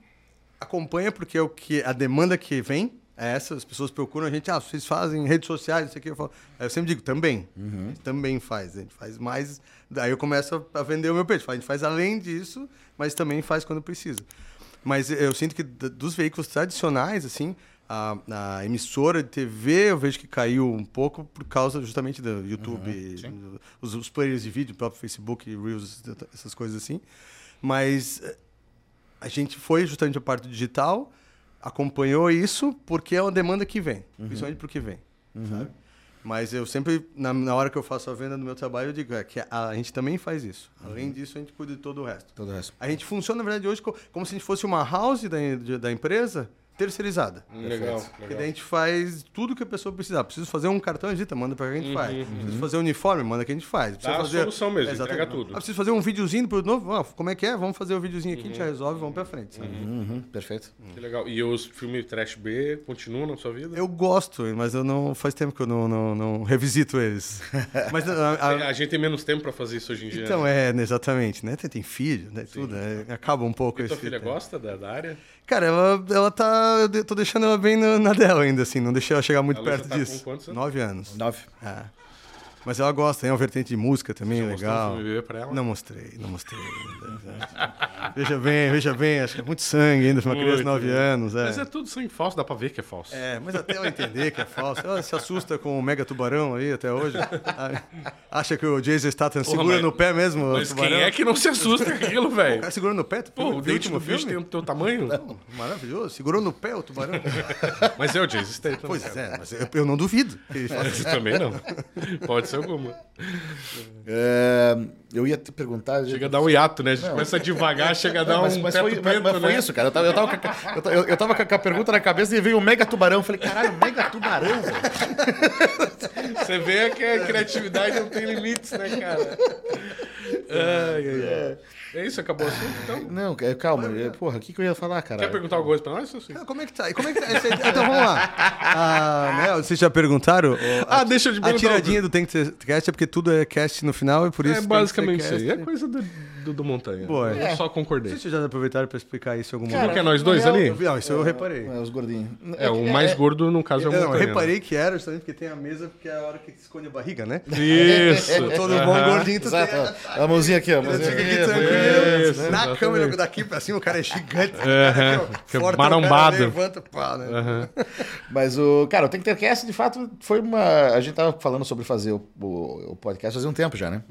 acompanha porque é o que a demanda que vem é essa, as pessoas procuram a gente, ah, vocês fazem redes sociais, isso aqui, eu falo, eu sempre digo, também, a gente também faz, a gente faz mais, daí eu começo a vender o meu peixe, a gente faz além disso, mas também faz quando precisa. Mas eu sinto que dos veículos tradicionais, assim, a, a emissora de TV eu vejo que caiu um pouco por causa justamente do YouTube, do- os, os players de vídeo, o próprio Facebook, Reels, essas coisas assim. Mas eh, a gente foi justamente a parte digital, acompanhou isso porque é uma demanda que vem, principalmente porque vem, sabe? Mas eu sempre, na, na hora que eu faço a venda do meu trabalho, eu digo é, que a, a gente também faz isso. Além disso, a gente cuida de todo o resto. Todo o resto. A gente funciona, na verdade, hoje co- como se a gente fosse uma house da, da empresa terceirizada. Legal, Porque legal. daí a gente faz tudo que a pessoa precisar. Preciso fazer um cartão, edita, manda pra que a gente faz. Preciso fazer um uniforme, manda que a gente faz. Preciso Uhum. Dá a fazer... solução mesmo, Exatamente. entrega tudo. Ah, preciso fazer um videozinho pro novo. Ah, como é que é? Vamos fazer o videozinho aqui, a gente já resolve, vamos pra frente. sabe? Uhum, perfeito. Que legal. E os filmes Trash B continuam na sua vida? Eu gosto, mas eu não. Faz tempo que eu não, não, não revisito eles. Mas a- a- A gente tem menos tempo pra fazer isso hoje em dia. então, né? é, exatamente, né? Tem, tem filho, né? Tudo. é, acaba um pouco E tua esse filha tempo. gosta da, da área? Cara, ela, ela tá. Eu tô deixando ela bem na, na dela ainda, assim. Não deixei ela chegar muito A Luísa perto tá com disso. quantos anos? Nove anos. Nove. É. Mas ela gosta, tem uma vertente de música também, mostrou legal. filme bebê pra ela? Não mostrei, não mostrei. ainda. veja bem, veja bem, acho que é muito sangue ainda uma criança de Muito. 9 anos. É. Mas é tudo sangue falso, dá pra ver que é falso. É, mas até ela entender que é falso. Ela se assusta com o mega tubarão aí até hoje. Ah, Acha que o Jason Statham segura mas- no pé mesmo o Mas tubarão. quem é que não se assusta com aquilo, O velho? cara segurou no pé? Tu Pô, o dente do bicho tem o teu tamanho? Maravilhoso. Segurou no pé o tubarão? Mas é o Jason Statham. pois é, mas eu, eu não duvido. que ele faça Mas também não. Pode ser alguma. É, eu ia te perguntar. Chega a dar um hiato, né? A gente começa devagar, chega a dar mas, um mas teto foi, mas- mas foi né? isso, cara. Eu tava, eu tava, com, a- eu tava- eu- tava com a pergunta na cabeça e veio o mega tubarão. Eu falei, caralho, mega tubarão, velho. Você vê que a criatividade não tem limites, né, cara? Ai, ai, ai. É isso, acabou o assunto, então? Não, é, calma. é, Porra, o que, que eu ia falar, cara? Quer perguntar alguma coisa pra nós? Assim? Como é que tá? Como é que tá? Então vamos lá. Ah, né, vocês já perguntaram? Ah, a- deixa eu te A perguntar. tiradinha do Tem que ter cast é porque tudo é cast no final e por isso. É que ter basicamente isso aí. É coisa do, do, do Montanha. Boa, eu é. só concordei. Vocês já aproveitaram pra explicar isso em algum Não momento? que é nós dois ali? Eu vi- Não, isso eu reparei. É, os gordinhos. É, o mais gordo, no caso, é o Não, eu Montanha. reparei que era justamente porque tem a mesa, porque é a hora que esconde a barriga, né? Isso. Todo bom gordinho, tu Exato. tem. A mãozinha aqui, ó. a mãozinha aqui aqui, tranquilo. Isso, Na exatamente. câmera daqui pra cima, o cara é gigante. Fica Forte, marombado. o cara Levanta, pá, né? Aham. Mas o. Cara, o Tem que ter cast, de fato, foi uma. A gente tava falando sobre fazer o, o, o podcast fazia um tempo já, né?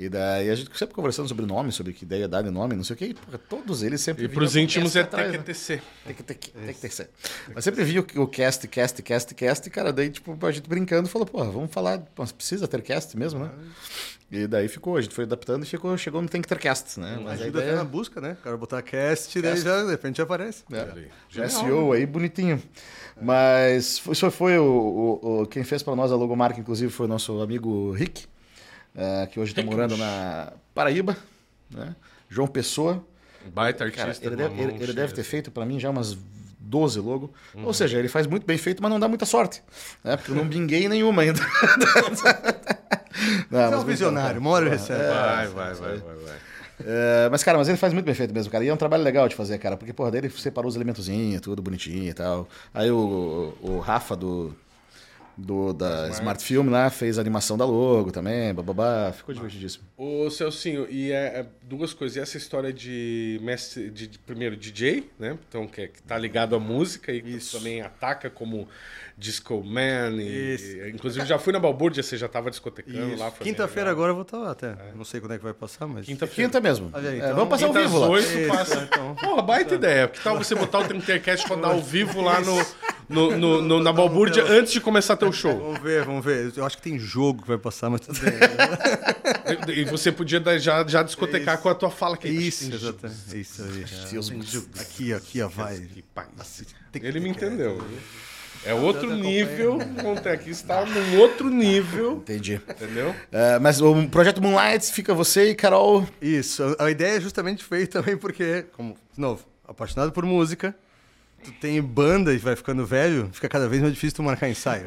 E daí a gente sempre conversando sobre nome, sobre que ideia dar de nome, não sei o quê. e, porra, todos eles sempre. E pros com íntimos cast é atrás, né? TQTC. Tem que ter, que- tem que ter que ser. Mas sempre vi o, o cast, cast, cast, cast, cara. Daí, tipo, a gente brincando falou, porra, vamos falar, mas precisa ter cast mesmo, né? E daí ficou, a gente foi adaptando e ficou, chegou no tem que ter cast, né? Mas a Ajuda até ideia na busca, né? O cara botar cast, daí já, de repente já aparece. é, Ali. já SEO aí bonitinho. Mas foi- isso foi o, o- o- quem fez para nós a logomarca, inclusive, foi o nosso amigo Rick, eh, que hoje está morando na Paraíba, né? João Pessoa. Baita Cara, artista. ele, com deve, ele- ele deve ter feito para mim já umas 12 logo. Uhum. Ou seja, ele faz muito bem feito, mas não dá muita sorte. Né? Porque eu não binguei nenhuma ainda. Não, Você é mas um visionário, uma hora ele recebe. Vai, vai, vai, vai, vai. É, mas, cara, mas ele faz muito bem feito mesmo, cara. E é um trabalho legal de fazer, cara. Porque, porra, dele separou os elementozinhos, tudo bonitinho e tal. Aí o, o Rafa do, do da Smart. Film lá fez a animação da logo também, bababá. Ficou divertidíssimo. Ô, Celcinho, e é, é duas coisas. E essa história de mestre, de, de- primeiro DJ, né? Então, que, é- que tá ligado à música e que também ataca como Disco Man. E, Isso. e- inclusive, já fui na Balbúrdia, você já tava discotecando Isso. lá. Quinta-feira agora eu vou estar lá até. Não sei quando é que vai passar, mas. Quinta-feira. Quinta mesmo. Aí, É, então, vamos passar ao Quinta vivo lá. oito, Isso, passa. então. Porra, baita ideia. Que tal você botar o Temtercast rodar ao vivo lá no, no, no- no- na Balbúrdia antes de começar teu show? Vamos ver, vamos ver. Eu acho que tem jogo que vai passar, mas tudo bem. E você podia dar- já, já discotecar Isso. com a tua fala que Isso, exatamente. Isso aí. É. Aqui, aqui, ó, vai. Que paz. Tem que Ele me que- entendeu. É outro nível. Aqui está num outro nível. Entendi. Entendeu? É, mas o projeto Moonlight fica você e Carol. Isso. A a ideia é justamente feita também porque, como, de novo, apaixonado por música, tu tem banda e vai ficando velho, fica cada vez mais difícil tu marcar ensaio.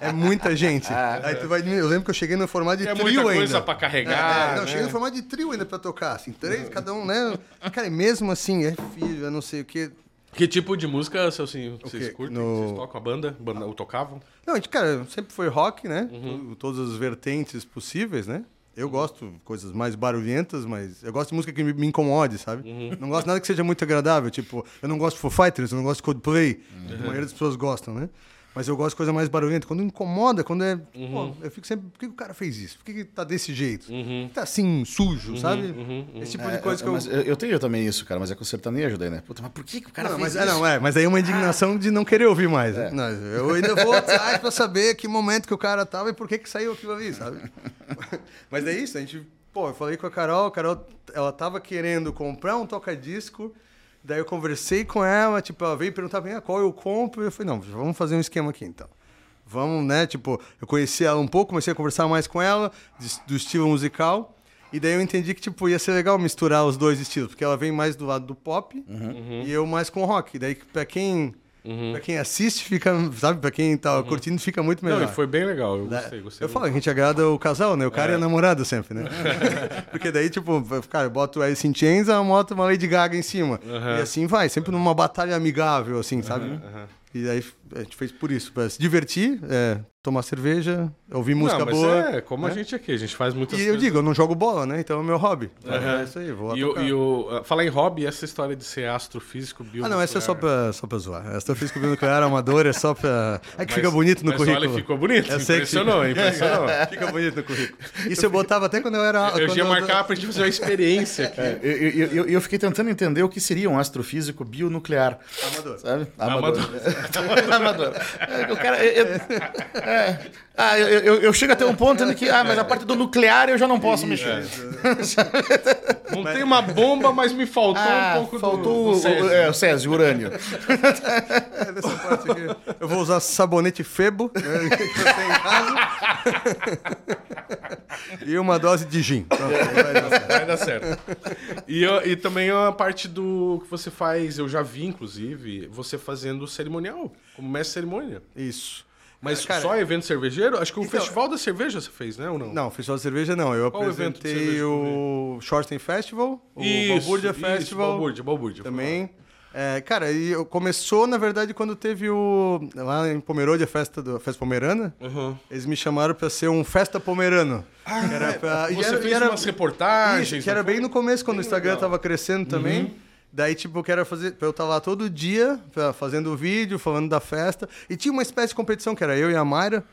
é muita gente. Aí tu vai, eu lembro que eu cheguei no formato de É trio muita ainda. coisa pra carregar. É, não, né? cheguei no formato de trio ainda pra tocar, assim, três, cada um, né? Cara, e mesmo assim, é filho, eu não sei o quê. Que tipo de música, seu sim, vocês curtem? No- Vocês tocam a banda? banda ou tocavam? Não, a gente, cara, sempre foi rock, né? Uhum. Todas as vertentes possíveis, né? Eu gosto de coisas mais barulhentas, mas eu gosto de música que me, me incomode, sabe? Uhum. Não gosto de nada que seja muito agradável. Tipo, eu não gosto de Foo Fighters, eu não gosto de Coldplay. Uhum. A maioria das pessoas gostam, né? Mas eu gosto de coisa mais barulhenta. Quando incomoda, quando é. Uhum. Pô, eu fico sempre. Por que o cara fez isso? Por que, que tá desse jeito? Tá assim, sujo, sabe? uhum, Esse tipo É, de coisa é, que eu. mas eu, eu tenho também isso, cara, mas é com o sertanejo daí, né? Puta, mas por que, que o cara Não, fez mas, isso? é, não, é, mas aí é uma indignação de não querer ouvir mais. né? Não, eu ainda vou atrás pra saber que momento que o cara tava e por que, que saiu aquilo ali, sabe? mas é isso, a gente. Pô, eu falei com a Carol, a Carol, ela tava querendo comprar um toca-disco, daí eu conversei com ela, tipo, ela veio perguntar pra mim, ah, qual eu compro, e eu falei, não, vamos fazer um esquema aqui então. Vamos, né, tipo, eu conheci ela um pouco, comecei a conversar mais com ela, do estilo musical, e daí eu entendi que, tipo, ia ser legal misturar os dois estilos, porque ela vem mais do lado do pop, e eu mais com rock. Daí, pra quem, pra quem assiste, fica, sabe, pra quem tá curtindo, fica muito melhor. Não, foi bem legal. Eu gostei, gostei. Eu falo, a gente agrada o casal, né? O cara e a namorada sempre, né? Porque daí, tipo, cara, eu boto o Alice in Chains, ela bota uma Lady Gaga em cima. E assim vai, sempre numa batalha amigável, assim, sabe? E aí a gente fez por isso, pra se divertir, é, tomar cerveja, ouvir música Não, mas boa. é como a gente aqui, a gente faz muitas E eu coisas. digo, eu não jogo bola, né? Então é o meu hobby. É isso aí, vou lá E, o, e o, ah, falar em hobby, essa história de ser astrofísico, bio. Ah, não, essa é só pra, só pra zoar. Essa física nuclear amador é só pra. É que fica bonito no mas currículo. Olha, ficou bonito. Eu sei que impressionou, fica. impressionou. Fica bonito no currículo. Isso eu botava até quando eu era. Eu ia marcar pra gente fazer uma experiência aqui. É, eu, eu, eu, eu fiquei tentando entender o que seria um astrofísico bionuclear. Amador. Sabe? Amador. Amador. O cara. eu- eu- é. Ah, eu, eu, eu chego até um ponto em que. Ah, mas a parte do nuclear eu já não posso mexer. Montei uma bomba, mas me faltou Ah, um pouco do- faltou do, o, Césio. o, é, o Césio, urânio. É. Eu vou usar sabonete Febo, né, que eu tenho em casa. E uma dose de gin. Pronto, vai dar certo. Vai dar certo. E, eu- e também a parte do que você faz, eu já vi, inclusive, você fazendo cerimonial, como mestre cerimônia. Isso. Mas Cara, só evento cervejeiro? Acho que o Então- Festival da Cerveja você fez, né? Ou não? Não, Festival de Cerveja não. Eu Qual o apresentei o Shorten Festival, o Isso, Balbúrdia isso, Festival. Balbúrdia, Balbúrdia. também. É, cara, e eu- começou, na verdade, quando teve o. Lá em Pomerode, a festa, do, a festa pomerana. Uhum. Eles me chamaram pra ser um festa pomerano. que era pra- e Você era- e fez era- umas reportagens. Isso, que era não foi? bem no começo, quando Bem o Instagram legal. Uhum. tava crescendo também. Daí, tipo, que era fazer, eu estar lá todo dia, fazendo vídeo, falando da festa. E tinha uma espécie de competição, que era eu e a Mayra.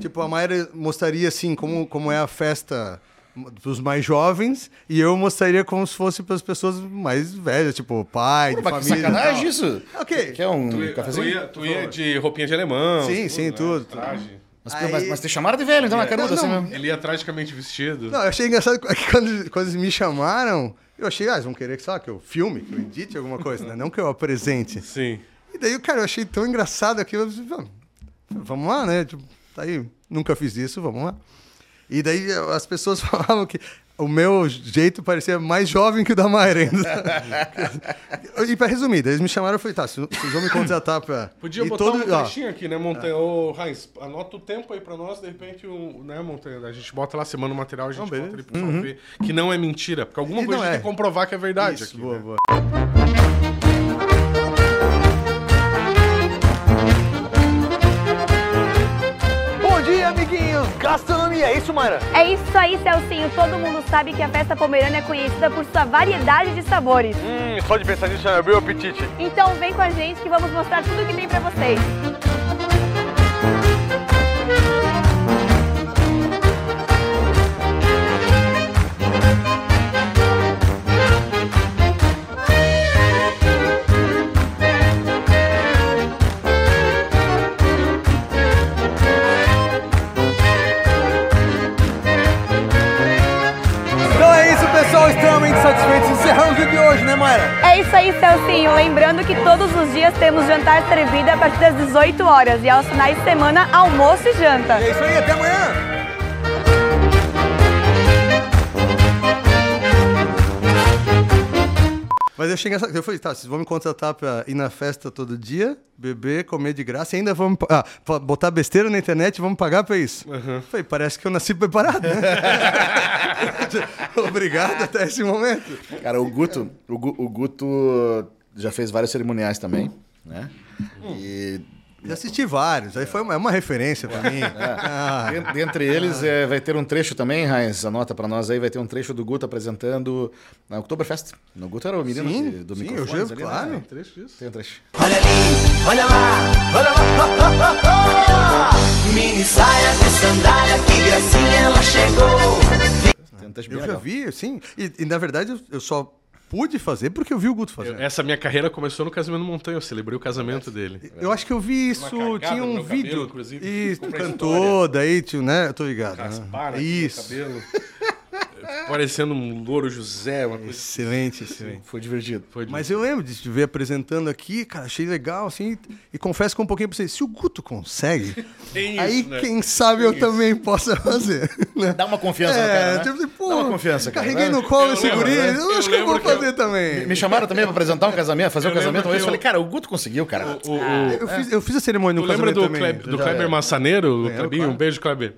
Tipo, a Mayra mostraria, assim, como, como é a festa dos mais jovens. E eu mostraria como se fosse para as pessoas mais velhas, tipo, pai, de Pô, que família e sacanagem tal. isso. Ok. Quer um Tu ia, tu cafezinho? ia- tu ia de roupinha de alemão. Sim, sim, tudo, tudo. Traje. Mas, Aí- mas, mas te chamaram de velho, então, na caruda, assim não. mesmo. Ele ia tragicamente vestido. Não, eu achei engraçado que quando, quando eles me chamaram, eu achei, ah, eles vão querer que, sei lá, que eu filme, que eu edite alguma coisa, né? Não que eu apresente. Sim. E daí, cara, eu achei tão engraçado aquilo. eu disse, "Vamos, Vamos lá, né? Tipo, tá aí, nunca fiz isso, vamos lá. E daí as pessoas falavam que o meu jeito parecia mais jovem que o da Mayra ainda. e pra resumir, daí eles me chamaram e falei, tá, vocês vão me contratar pra... Podia e botar todo, um trechinho aqui, né, Montanha? Ô, Raiz, anota o tempo aí pra nós, de repente, o, né, Montanha? A gente bota lá, você manda o material, a gente Não, bota beleza. ali pro pessoal ver que não é mentira. Porque alguma E coisa a gente é. tem que comprovar que é verdade Isso, aqui. boa, né? boa. Gastronomia, é isso, Mayra? É isso aí, Celcinho. Todo mundo sabe que a festa pomerana é conhecida por sua variedade de sabores. Hum, só de pensar nisso já abriu o apetite. Então vem com a gente que vamos mostrar tudo que tem pra vocês. É isso aí, Celcinho. Lembrando que todos os dias temos jantar servido a partir das 18 horas e aos finais de semana, almoço e janta. É isso aí, até amanhã. Mas eu engraçado. Eu falei, tá, vocês vão me contratar pra ir na festa todo dia, beber, comer de graça e ainda vão ah, botar besteira na internet e me pagar pra isso. Eu Falei, parece que eu nasci preparado, né? Obrigado até esse momento. Cara, o Guto, o, Gu- o Guto já fez vários cerimoniais também, né? E Já assisti vários, aí foi uma, é uma referência pra mim. Ah, Den- Dentre eles, é, vai ter um trecho também, Heinz, anota pra nós aí, vai ter um trecho do Guto apresentando na Oktoberfest. No Guto era o menino Sim, de- do sim, microfone. eu já- claro. Né? Trecho disso. Tem um trecho. Olha ali, olha lá, olha lá. Mini saia de sandália, que gracinha ela chegou. Tem um trecho eu bem já legal. vi, sim. E, e, na verdade eu, eu só pude fazer porque eu vi o Guto Eu- fazendo. essa minha carreira começou no Casamento Montanha. Eu celebrei o casamento dele. Eu acho que eu vi isso, tinha um meu cabelo, vídeo. inclusive. Isso, cantou, daí, tio, né? Eu tô ligado. né? Raspar aqui Isso. cabelo. Parecendo um louro José, uma coisa. Excelente, excelente. Foi divertido. Foi Mas eu lembro de te ver apresentando aqui, cara, achei legal, assim, e confesso que um pouquinho pra você, se o Guto consegue, Tem isso, aí né? quem sabe eu Tem também possa fazer. né? Dá uma confiança É, cara, né? tipo assim, pô, Dá uma confiança, cara. carreguei né? no colo Eu esse guri, né? eu Eu acho que eu vou que eu- fazer também. Me chamaram também pra apresentar um casamento, fazer um Eu lembro casamento uma vez. que Eu falei, cara, o Guto conseguiu, cara. O- o- Eu, fiz, eu fiz a cerimônia no lembra casamento do, também. Kleb- do Kleber Massaneiro. Um beijo, Kleber.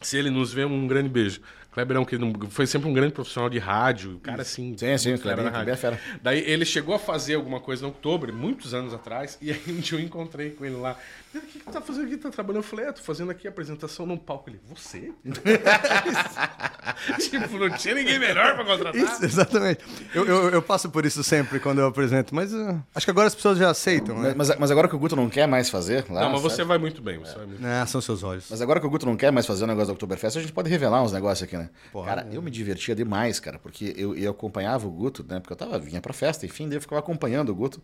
Se ele nos vê, um grande beijo. Kleber é um, querido, foi sempre um grande profissional de rádio, um cara assim. Sim, sim, fera na Klebinho é rádio. fera. Daí ele chegou a fazer alguma coisa no outubro, muitos anos atrás, e aí um dia eu encontrei com ele lá. "Pedro, O que, que tu tá fazendo aqui? Tá trabalhando? Eu falei, é, tô fazendo aqui a apresentação num palco. Ele, você? tipo, não tinha ninguém melhor pra contratar. Isso, exatamente. Eu, eu, eu passo por isso sempre quando eu apresento, mas uh, acho que agora as pessoas já aceitam, né? Mas, mas agora que o Guto não quer mais fazer lá, Não, mas você sabe? vai muito bem. Você vai muito Ah, são seus olhos. Mas agora que o Guto não quer mais fazer o negócio da Oktoberfest, a gente pode revelar uns negócios aqui, né? Pode. Cara, eu me divertia demais, cara, porque eu, eu acompanhava o Guto, né? Porque eu tava, vinha pra festa, enfim, daí eu ficava acompanhando o Guto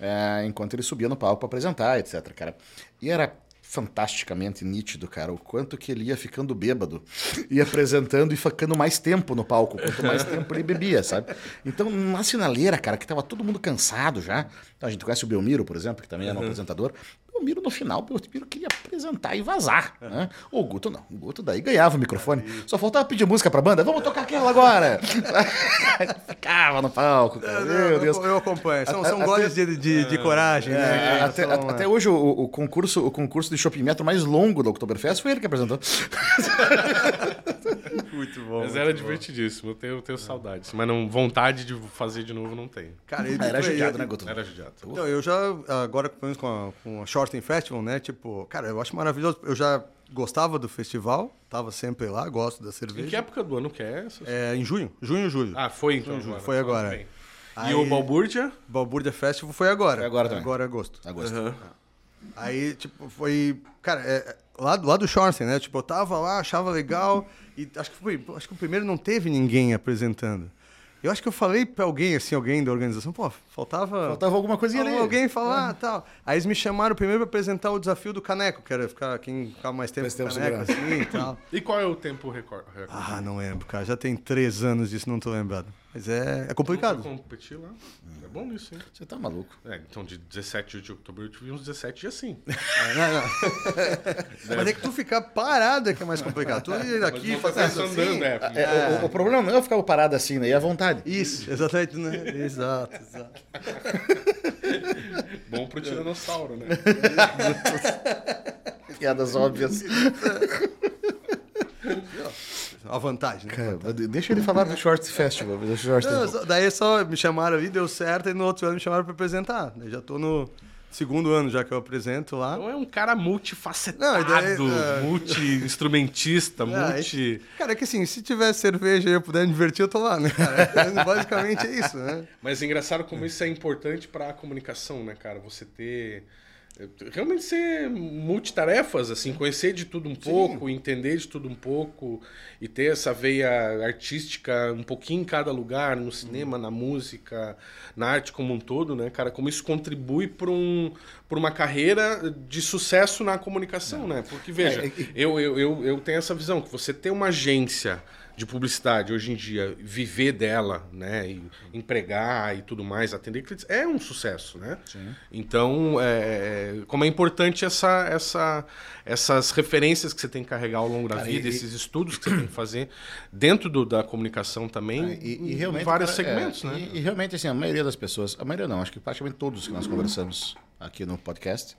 é, enquanto ele subia no palco pra apresentar, etc, cara. E era fantasticamente nítido, cara, o quanto que ele ia ficando bêbado, ia apresentando e ficando mais tempo no palco, quanto mais tempo ele bebia, sabe? Então, na sinaleira, cara, que tava todo mundo cansado já, então, a gente conhece o Belmiro, por exemplo, que também era um apresentador, o Belmiro no final, o Belmiro queria apresentar e vazar, né? O Guto não, o Guto daí ganhava o microfone, só faltava pedir música pra banda, vamos tocar aquela agora! Ficava no palco, cara, meu Deus. Eu, eu acompanho. São, são Até- goles de, de, de coragem, É, né? até, São, até é. hoje, o, o concurso, o concurso de shopping metro mais longo da Oktoberfest foi ele que apresentou. Muito bom. Mas era divertidíssimo, eu tenho, eu tenho saudades. Mas não, vontade de fazer de novo não tenho. Cara, ele, Ah, era foi- judiado, né, Guto? Era judiado. Então, eu já, agora pelo menos com a, com a Shorten Festival, né? Tipo, cara, eu acho maravilhoso. Eu já gostava do festival, tava sempre lá, gosto da Em cerveja. que época do ano que é essa? É, em junho, junho e julho. Ah, foi então Foi agora. foi agora. Bem. Aí- E o Balbúrdia? Balbúrdia Festival foi agora. Foi agora também. Agora é agosto. Agosto. Aí, tipo, foi. Cara, é, é, lá, lá do Shorten, né? Tipo, eu tava lá, achava legal. E acho que foi. Acho que o primeiro não teve ninguém apresentando. Eu acho que eu falei pra alguém, assim, alguém da organização, pô, faltava. Faltava alguma coisinha ali. Alguém falar tal. Aí eles me chamaram primeiro pra apresentar o desafio do caneco, que era ficar quem ficava mais tempo Mais com caneco, assim e tal. E qual é o tempo recorde? Ah, não lembro, cara. Já tem três anos disso, não tô lembrado. Mas é, é complicado. competir lá? É bom nisso, hein? Você tá maluco. É, então de 17 de outubro eu tive uns 17 dias assim. Mas é que tu ficar parado é que é mais complicado. Tu ir aqui Mas fazer isso tá assim. andando, é. É, o, o problema não é eu ficar parado assim, né? E à vontade. Isso, exatamente, né? Exato, exato. Bom pro tiranossauro, né? Piadas óbvias. A vantagem, né? Cara, de- deixa ele falar do Short Festival. Do Short Não, só- daí é só me chamaram ali, deu certo, e no outro ano me chamaram pra apresentar. Eu já tô no segundo ano já que eu apresento lá. Então é um cara multifacetado, é. multi-instrumentista, Ah, multi... Cara, é que assim, se tiver cerveja e eu puder me divertir, eu tô lá, né, cara? Basicamente é isso, né? Mas é engraçado como isso é importante pra comunicação, né, cara? Você ter... Realmente ser multitarefas, assim, conhecer de tudo um pouco, entender de tudo um pouco e ter essa veia artística um pouquinho em cada lugar, no cinema, na música, na arte como um todo, né, cara? Como isso contribui para um, pra uma carreira de sucesso na comunicação, né? Porque, veja, É, e- eu, eu, eu, eu tenho essa visão, que você ter uma agência de publicidade hoje em dia, viver dela, né? E empregar e tudo mais, atender clientes, é um sucesso, né? Então, é, como é importante essa, essa, essas referências que você tem que carregar ao longo da Cara, vida, e- esses estudos que você tem que fazer dentro do- da comunicação também, E, e em realmente, vários cara, segmentos, é, né? E, e realmente, assim, a maioria das pessoas, a maioria não, acho que praticamente todos que nós conversamos aqui no podcast,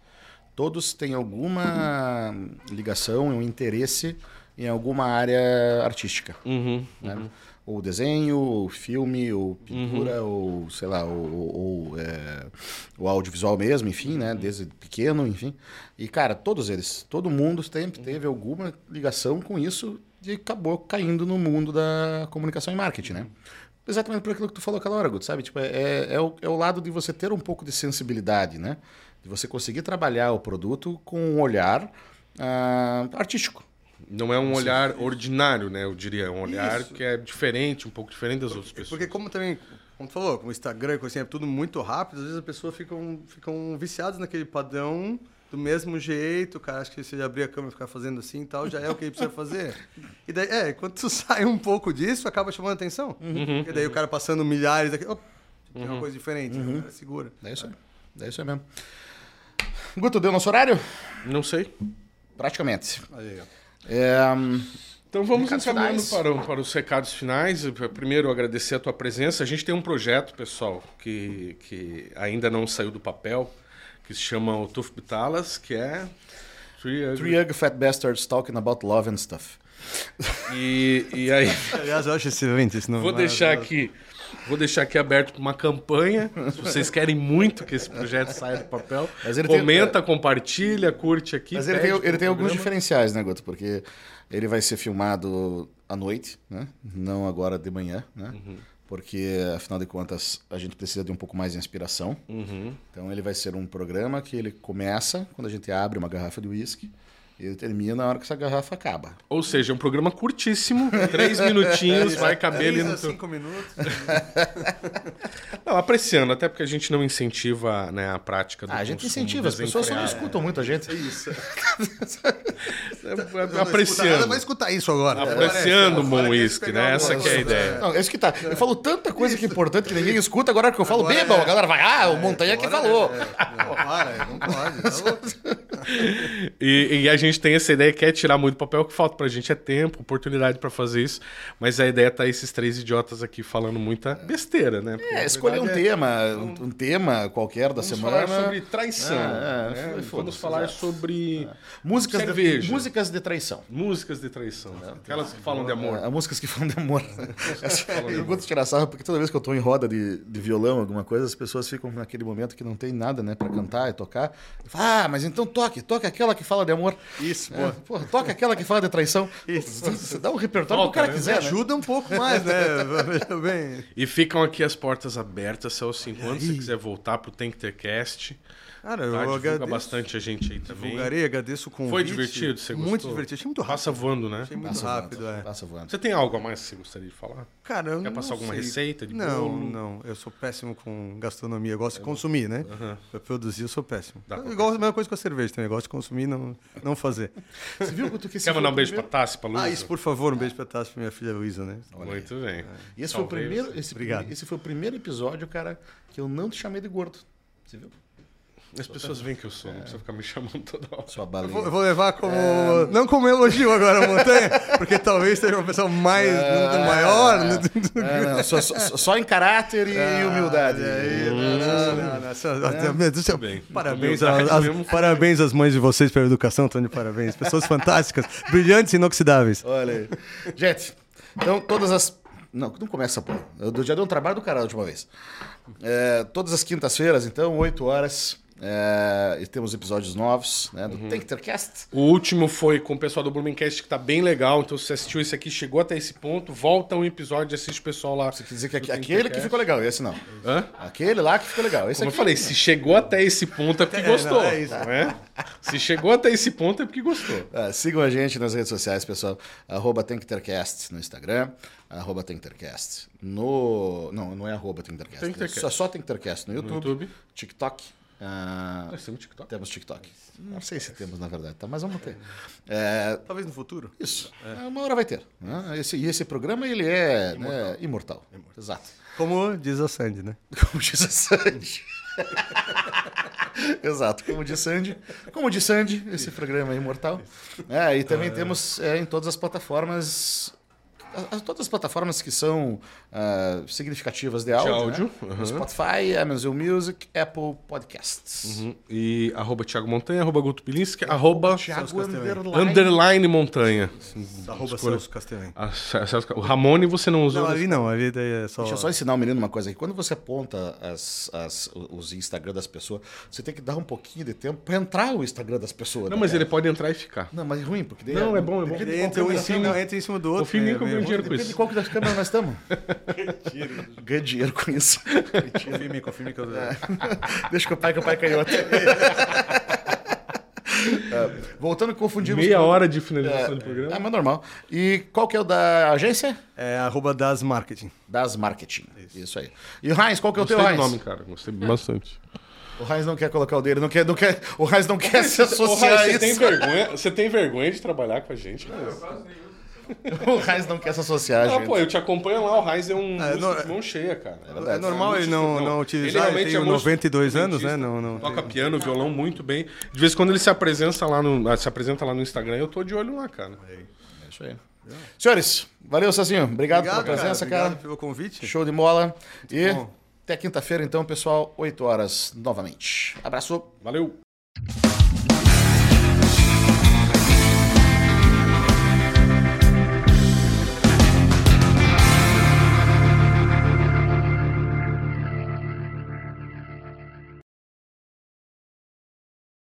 todos têm alguma ligação, um interesse em alguma área artística. Uhum, né? Ou desenho, ou filme, ou pintura, ou sei lá, ou, ou- é, o audiovisual mesmo, enfim, né? Desde pequeno, enfim. E, cara, todos eles, todo mundo sempre teve alguma ligação com isso e acabou caindo no mundo da comunicação e marketing, né? Exatamente por aquilo que tu falou aquela hora, Guto, sabe? Tipo, é, é, o, é o lado de você ter um pouco de sensibilidade, né? De você conseguir trabalhar o produto com um olhar ah, artístico. Não é um olhar ordinário, né? Eu diria, é um olhar que é diferente, um pouco diferente das outras pessoas. Porque como também, como tu falou, com o Instagram, com assim, é tudo muito rápido, às vezes as pessoas ficam, ficam viciadas naquele padrão do mesmo jeito, o cara acha que se ele abrir a câmera e ficar fazendo assim e tal, já é o que ele precisa fazer. E daí, é, quando tu sai um pouco disso, acaba chamando atenção. Porque daí o cara passando milhares aqui, opa, tem uma coisa diferente, né? o cara segura. É isso aí. É isso aí mesmo. Guto, deu nosso horário? Não sei. Praticamente. Aí, ó. É, hum, Então vamos Recados encaminhando finais. para, para os recados finais. Primeiro, agradecer a tua presença. A gente tem um projeto, pessoal, que, que ainda não saiu do papel, que se chama o Tuf Bitalas, que é... Three Ugly- Fat Bastards Talking About Love and Stuff. E, e aí, Aliás, eu acho excelente esse nome. vou deixar aqui... Vou deixar aqui aberto para uma campanha. Se vocês querem muito que esse projeto saia do papel, ele tem- comenta, compartilha, curte aqui. Mas ele tem, ele tem alguns diferenciais, né, Guto? Porque ele vai ser filmado à noite, né? Não agora de manhã, né? Porque, afinal de contas, a gente precisa de um pouco mais de inspiração. Então ele vai ser um programa que ele começa quando a gente abre uma garrafa de uísque e ele termina na hora que essa garrafa acaba. Ou seja, é um programa curtíssimo, três minutinhos, vai caber ali no cinco minutos. Não, apreciando, até porque a gente não incentiva né, a prática do Ah, a gente incentiva, as pessoas só não escutam muito a gente. Isso. É, Apreciando. Vai escutar isso agora. Apreciando o bom uísque, né? Essa que é a ideia. Não, é isso que tá. Eu falo tanta coisa que é importante que ninguém escuta, agora que eu falo Agora bebam, é. a galera vai, ah, o Montanha que falou. é- é- Não, para, não pode. tá louco. E, e a gente tem essa ideia que é tirar muito papel, o que falta pra gente é tempo, oportunidade pra fazer isso. Mas a ideia tá esses três idiotas aqui falando muita besteira, né? Porque, É, escolher um verdade, tema, um, um tema qualquer da Vamos semana. falar sobre traição. Ah, é, né? Vamos falar exato. sobre Músicas de, músicas de traição. músicas de traição. Aquelas que falam de amor. É, músicas que falam de amor. eu gosto de tirar sarro porque toda vez que eu tô em roda de, de violão, alguma coisa, as pessoas ficam naquele momento que não tem nada, né, pra cantar e tocar. Falo, ah, mas então toque, toque aquela que fala de amor. Isso, É, porra, toque aquela que fala de traição. Isso. Você dá um repertório que o cara Toca, né? quiser, né? Ajuda um pouco mais, né? Veja bem. E ficam aqui as portas abertas, Celso, quando você quiser voltar pro Tem que ter cast. Cara, Tá? eu Divulga agradeço. bastante a gente aí também. Divulgarei, agradeço o convite. Foi divertido? Você gostou? Muito divertido. Achei muito rápido. Passa voando, né? Achei muito Passa rápido, voando, é. Passa voando. Você tem algo a mais que você gostaria de falar? Cara, eu Quer não passar alguma sei. receita de Não, bolo? não. Eu sou péssimo com gastronomia. Eu gosto de consumir, né? Pra produzir, eu sou péssimo. Dá pra Igual a mesma coisa com a cerveja também. Eu gosto de consumir e não, não fazer. Você viu Guto, que esse Quer mandar um beijo pra primeiro- Tassi, pra Luísa? Ah, isso, por favor, um beijo pra Tassi, pra minha filha Luísa, né? Muito bem. E esse foi, o primeiro, esse, Obrigado. esse foi o primeiro episódio, cara, que eu não te chamei de gordo. Você viu? As pessoas veem que eu sou, não precisa ficar me chamando toda hora. Sua Eu balinha. vou, eu vou levar como. Não como elogio agora, Montanha, porque talvez seja uma pessoa mais. maior. né? É, não, só, só- só em caráter e humildade. Aí, não. Parabéns, às, parabéns às mães de vocês pela educação, Tony. Parabéns. Pessoas fantásticas, brilhantes e inoxidáveis. Olha aí. Gente, então todas as. Não, não começa, pô. Eu já dei um trabalho do caralho a última vez. É, todas as quintas-feiras, então, 8 horas. É, e temos episódios novos, né? Do Tem que ter cast. O último foi com o pessoal do Blumencast, que tá bem legal. Então, se você assistiu esse aqui, chegou até esse ponto, volta um episódio e assiste o pessoal lá. Quer dizer que aquele que ficou legal, esse não. Hã? Aquele lá que ficou legal. Esse Como eu aqui. falei, se chegou até esse ponto é porque É, gostou. não, é isso. não é? Se chegou até esse ponto é porque gostou. Ah, sigam a gente nas redes sociais, pessoal. Arroba Tem que ter cast no Instagram. Arroba Tem que ter cast no... Não, não é arroba Tem que ter cast. Tem que ter É Só, só Tem que ter cast no YouTube. YouTube. TikTok. Ah, Nós temos TikTok? temos TikTok. Não sei se temos, na verdade, tá? mas vamos ter. É, Talvez no futuro. isso. Uma hora vai ter. né? Esse, e esse programa, ele é né, imortal. Exato. Como diz a Sandy, né? Como diz a Sandy. Exato, como diz Sandy. Como diz Sandy, esse programa é imortal. É, e também temos é, em todas as plataformas. A- a- Todas as plataformas que são ah, significativas de áudio. áudio, né? aham. Spotify, Amazon Music, Apple Podcasts. Uhum. E arroba Thiago Montanha, arroba Guto Pilinski, arroba Thiago Underline. underline Montanha. Arroba Escolha. Celso Castellani. Ah, O Ramone você não usou. Não, ali não, ali daí é só... Deixa eu só ensinar o menino uma coisa aqui. Quando você aponta as, as- os Instagram das pessoas, você tem que dar um pouquinho de tempo pra entrar o Instagram das pessoas. Não, né, mas ele pode entrar e ficar. Não, mas é ruim, porque daí Não, é bom, é bom. depende de Ele entra um em cima, entra em cima do outro. O Fininho é ganho dinheiro com Depende de isso. qual que das câmeras nós estamos. Ganha dinheiro com isso. Confirme, confirme que eu... Deixa que o pai que o pai é canhoto. É, voltando que confundimos. Meia com- hora de finalização do É, programa. mas normal. E qual que é o da agência? É arroba das marketing. Das Marketing. Isso, aí. E o Heinz, qual que é o Gostei teu do Heinz? nome, cara. Gostei bastante. O Heinz não quer colocar o dele, não quer, não quer, o Heinz não quer se Ô, associar a você, isso. tem vergonha, você tem vergonha de trabalhar com a gente? cara? O Heinz não quer se associar, Não, gente. pô, eu te acompanho lá, o Raiz é um É, não, de mão cheia, cara. É normal ele não, não utilizar, ele, realmente tem é músico, 92 anos, né? Não, não, Toca piano, violão muito bem. De vez em quando ele se apresenta lá no, ah, se apresenta lá no Instagram, eu tô de olho lá, cara. É isso aí. Senhores, valeu, Sazinho. Obrigado, pela presença, cara. Obrigado pelo convite. Show de bola. E até quinta-feira, então, pessoal, 8 horas novamente. Abraço. Valeu!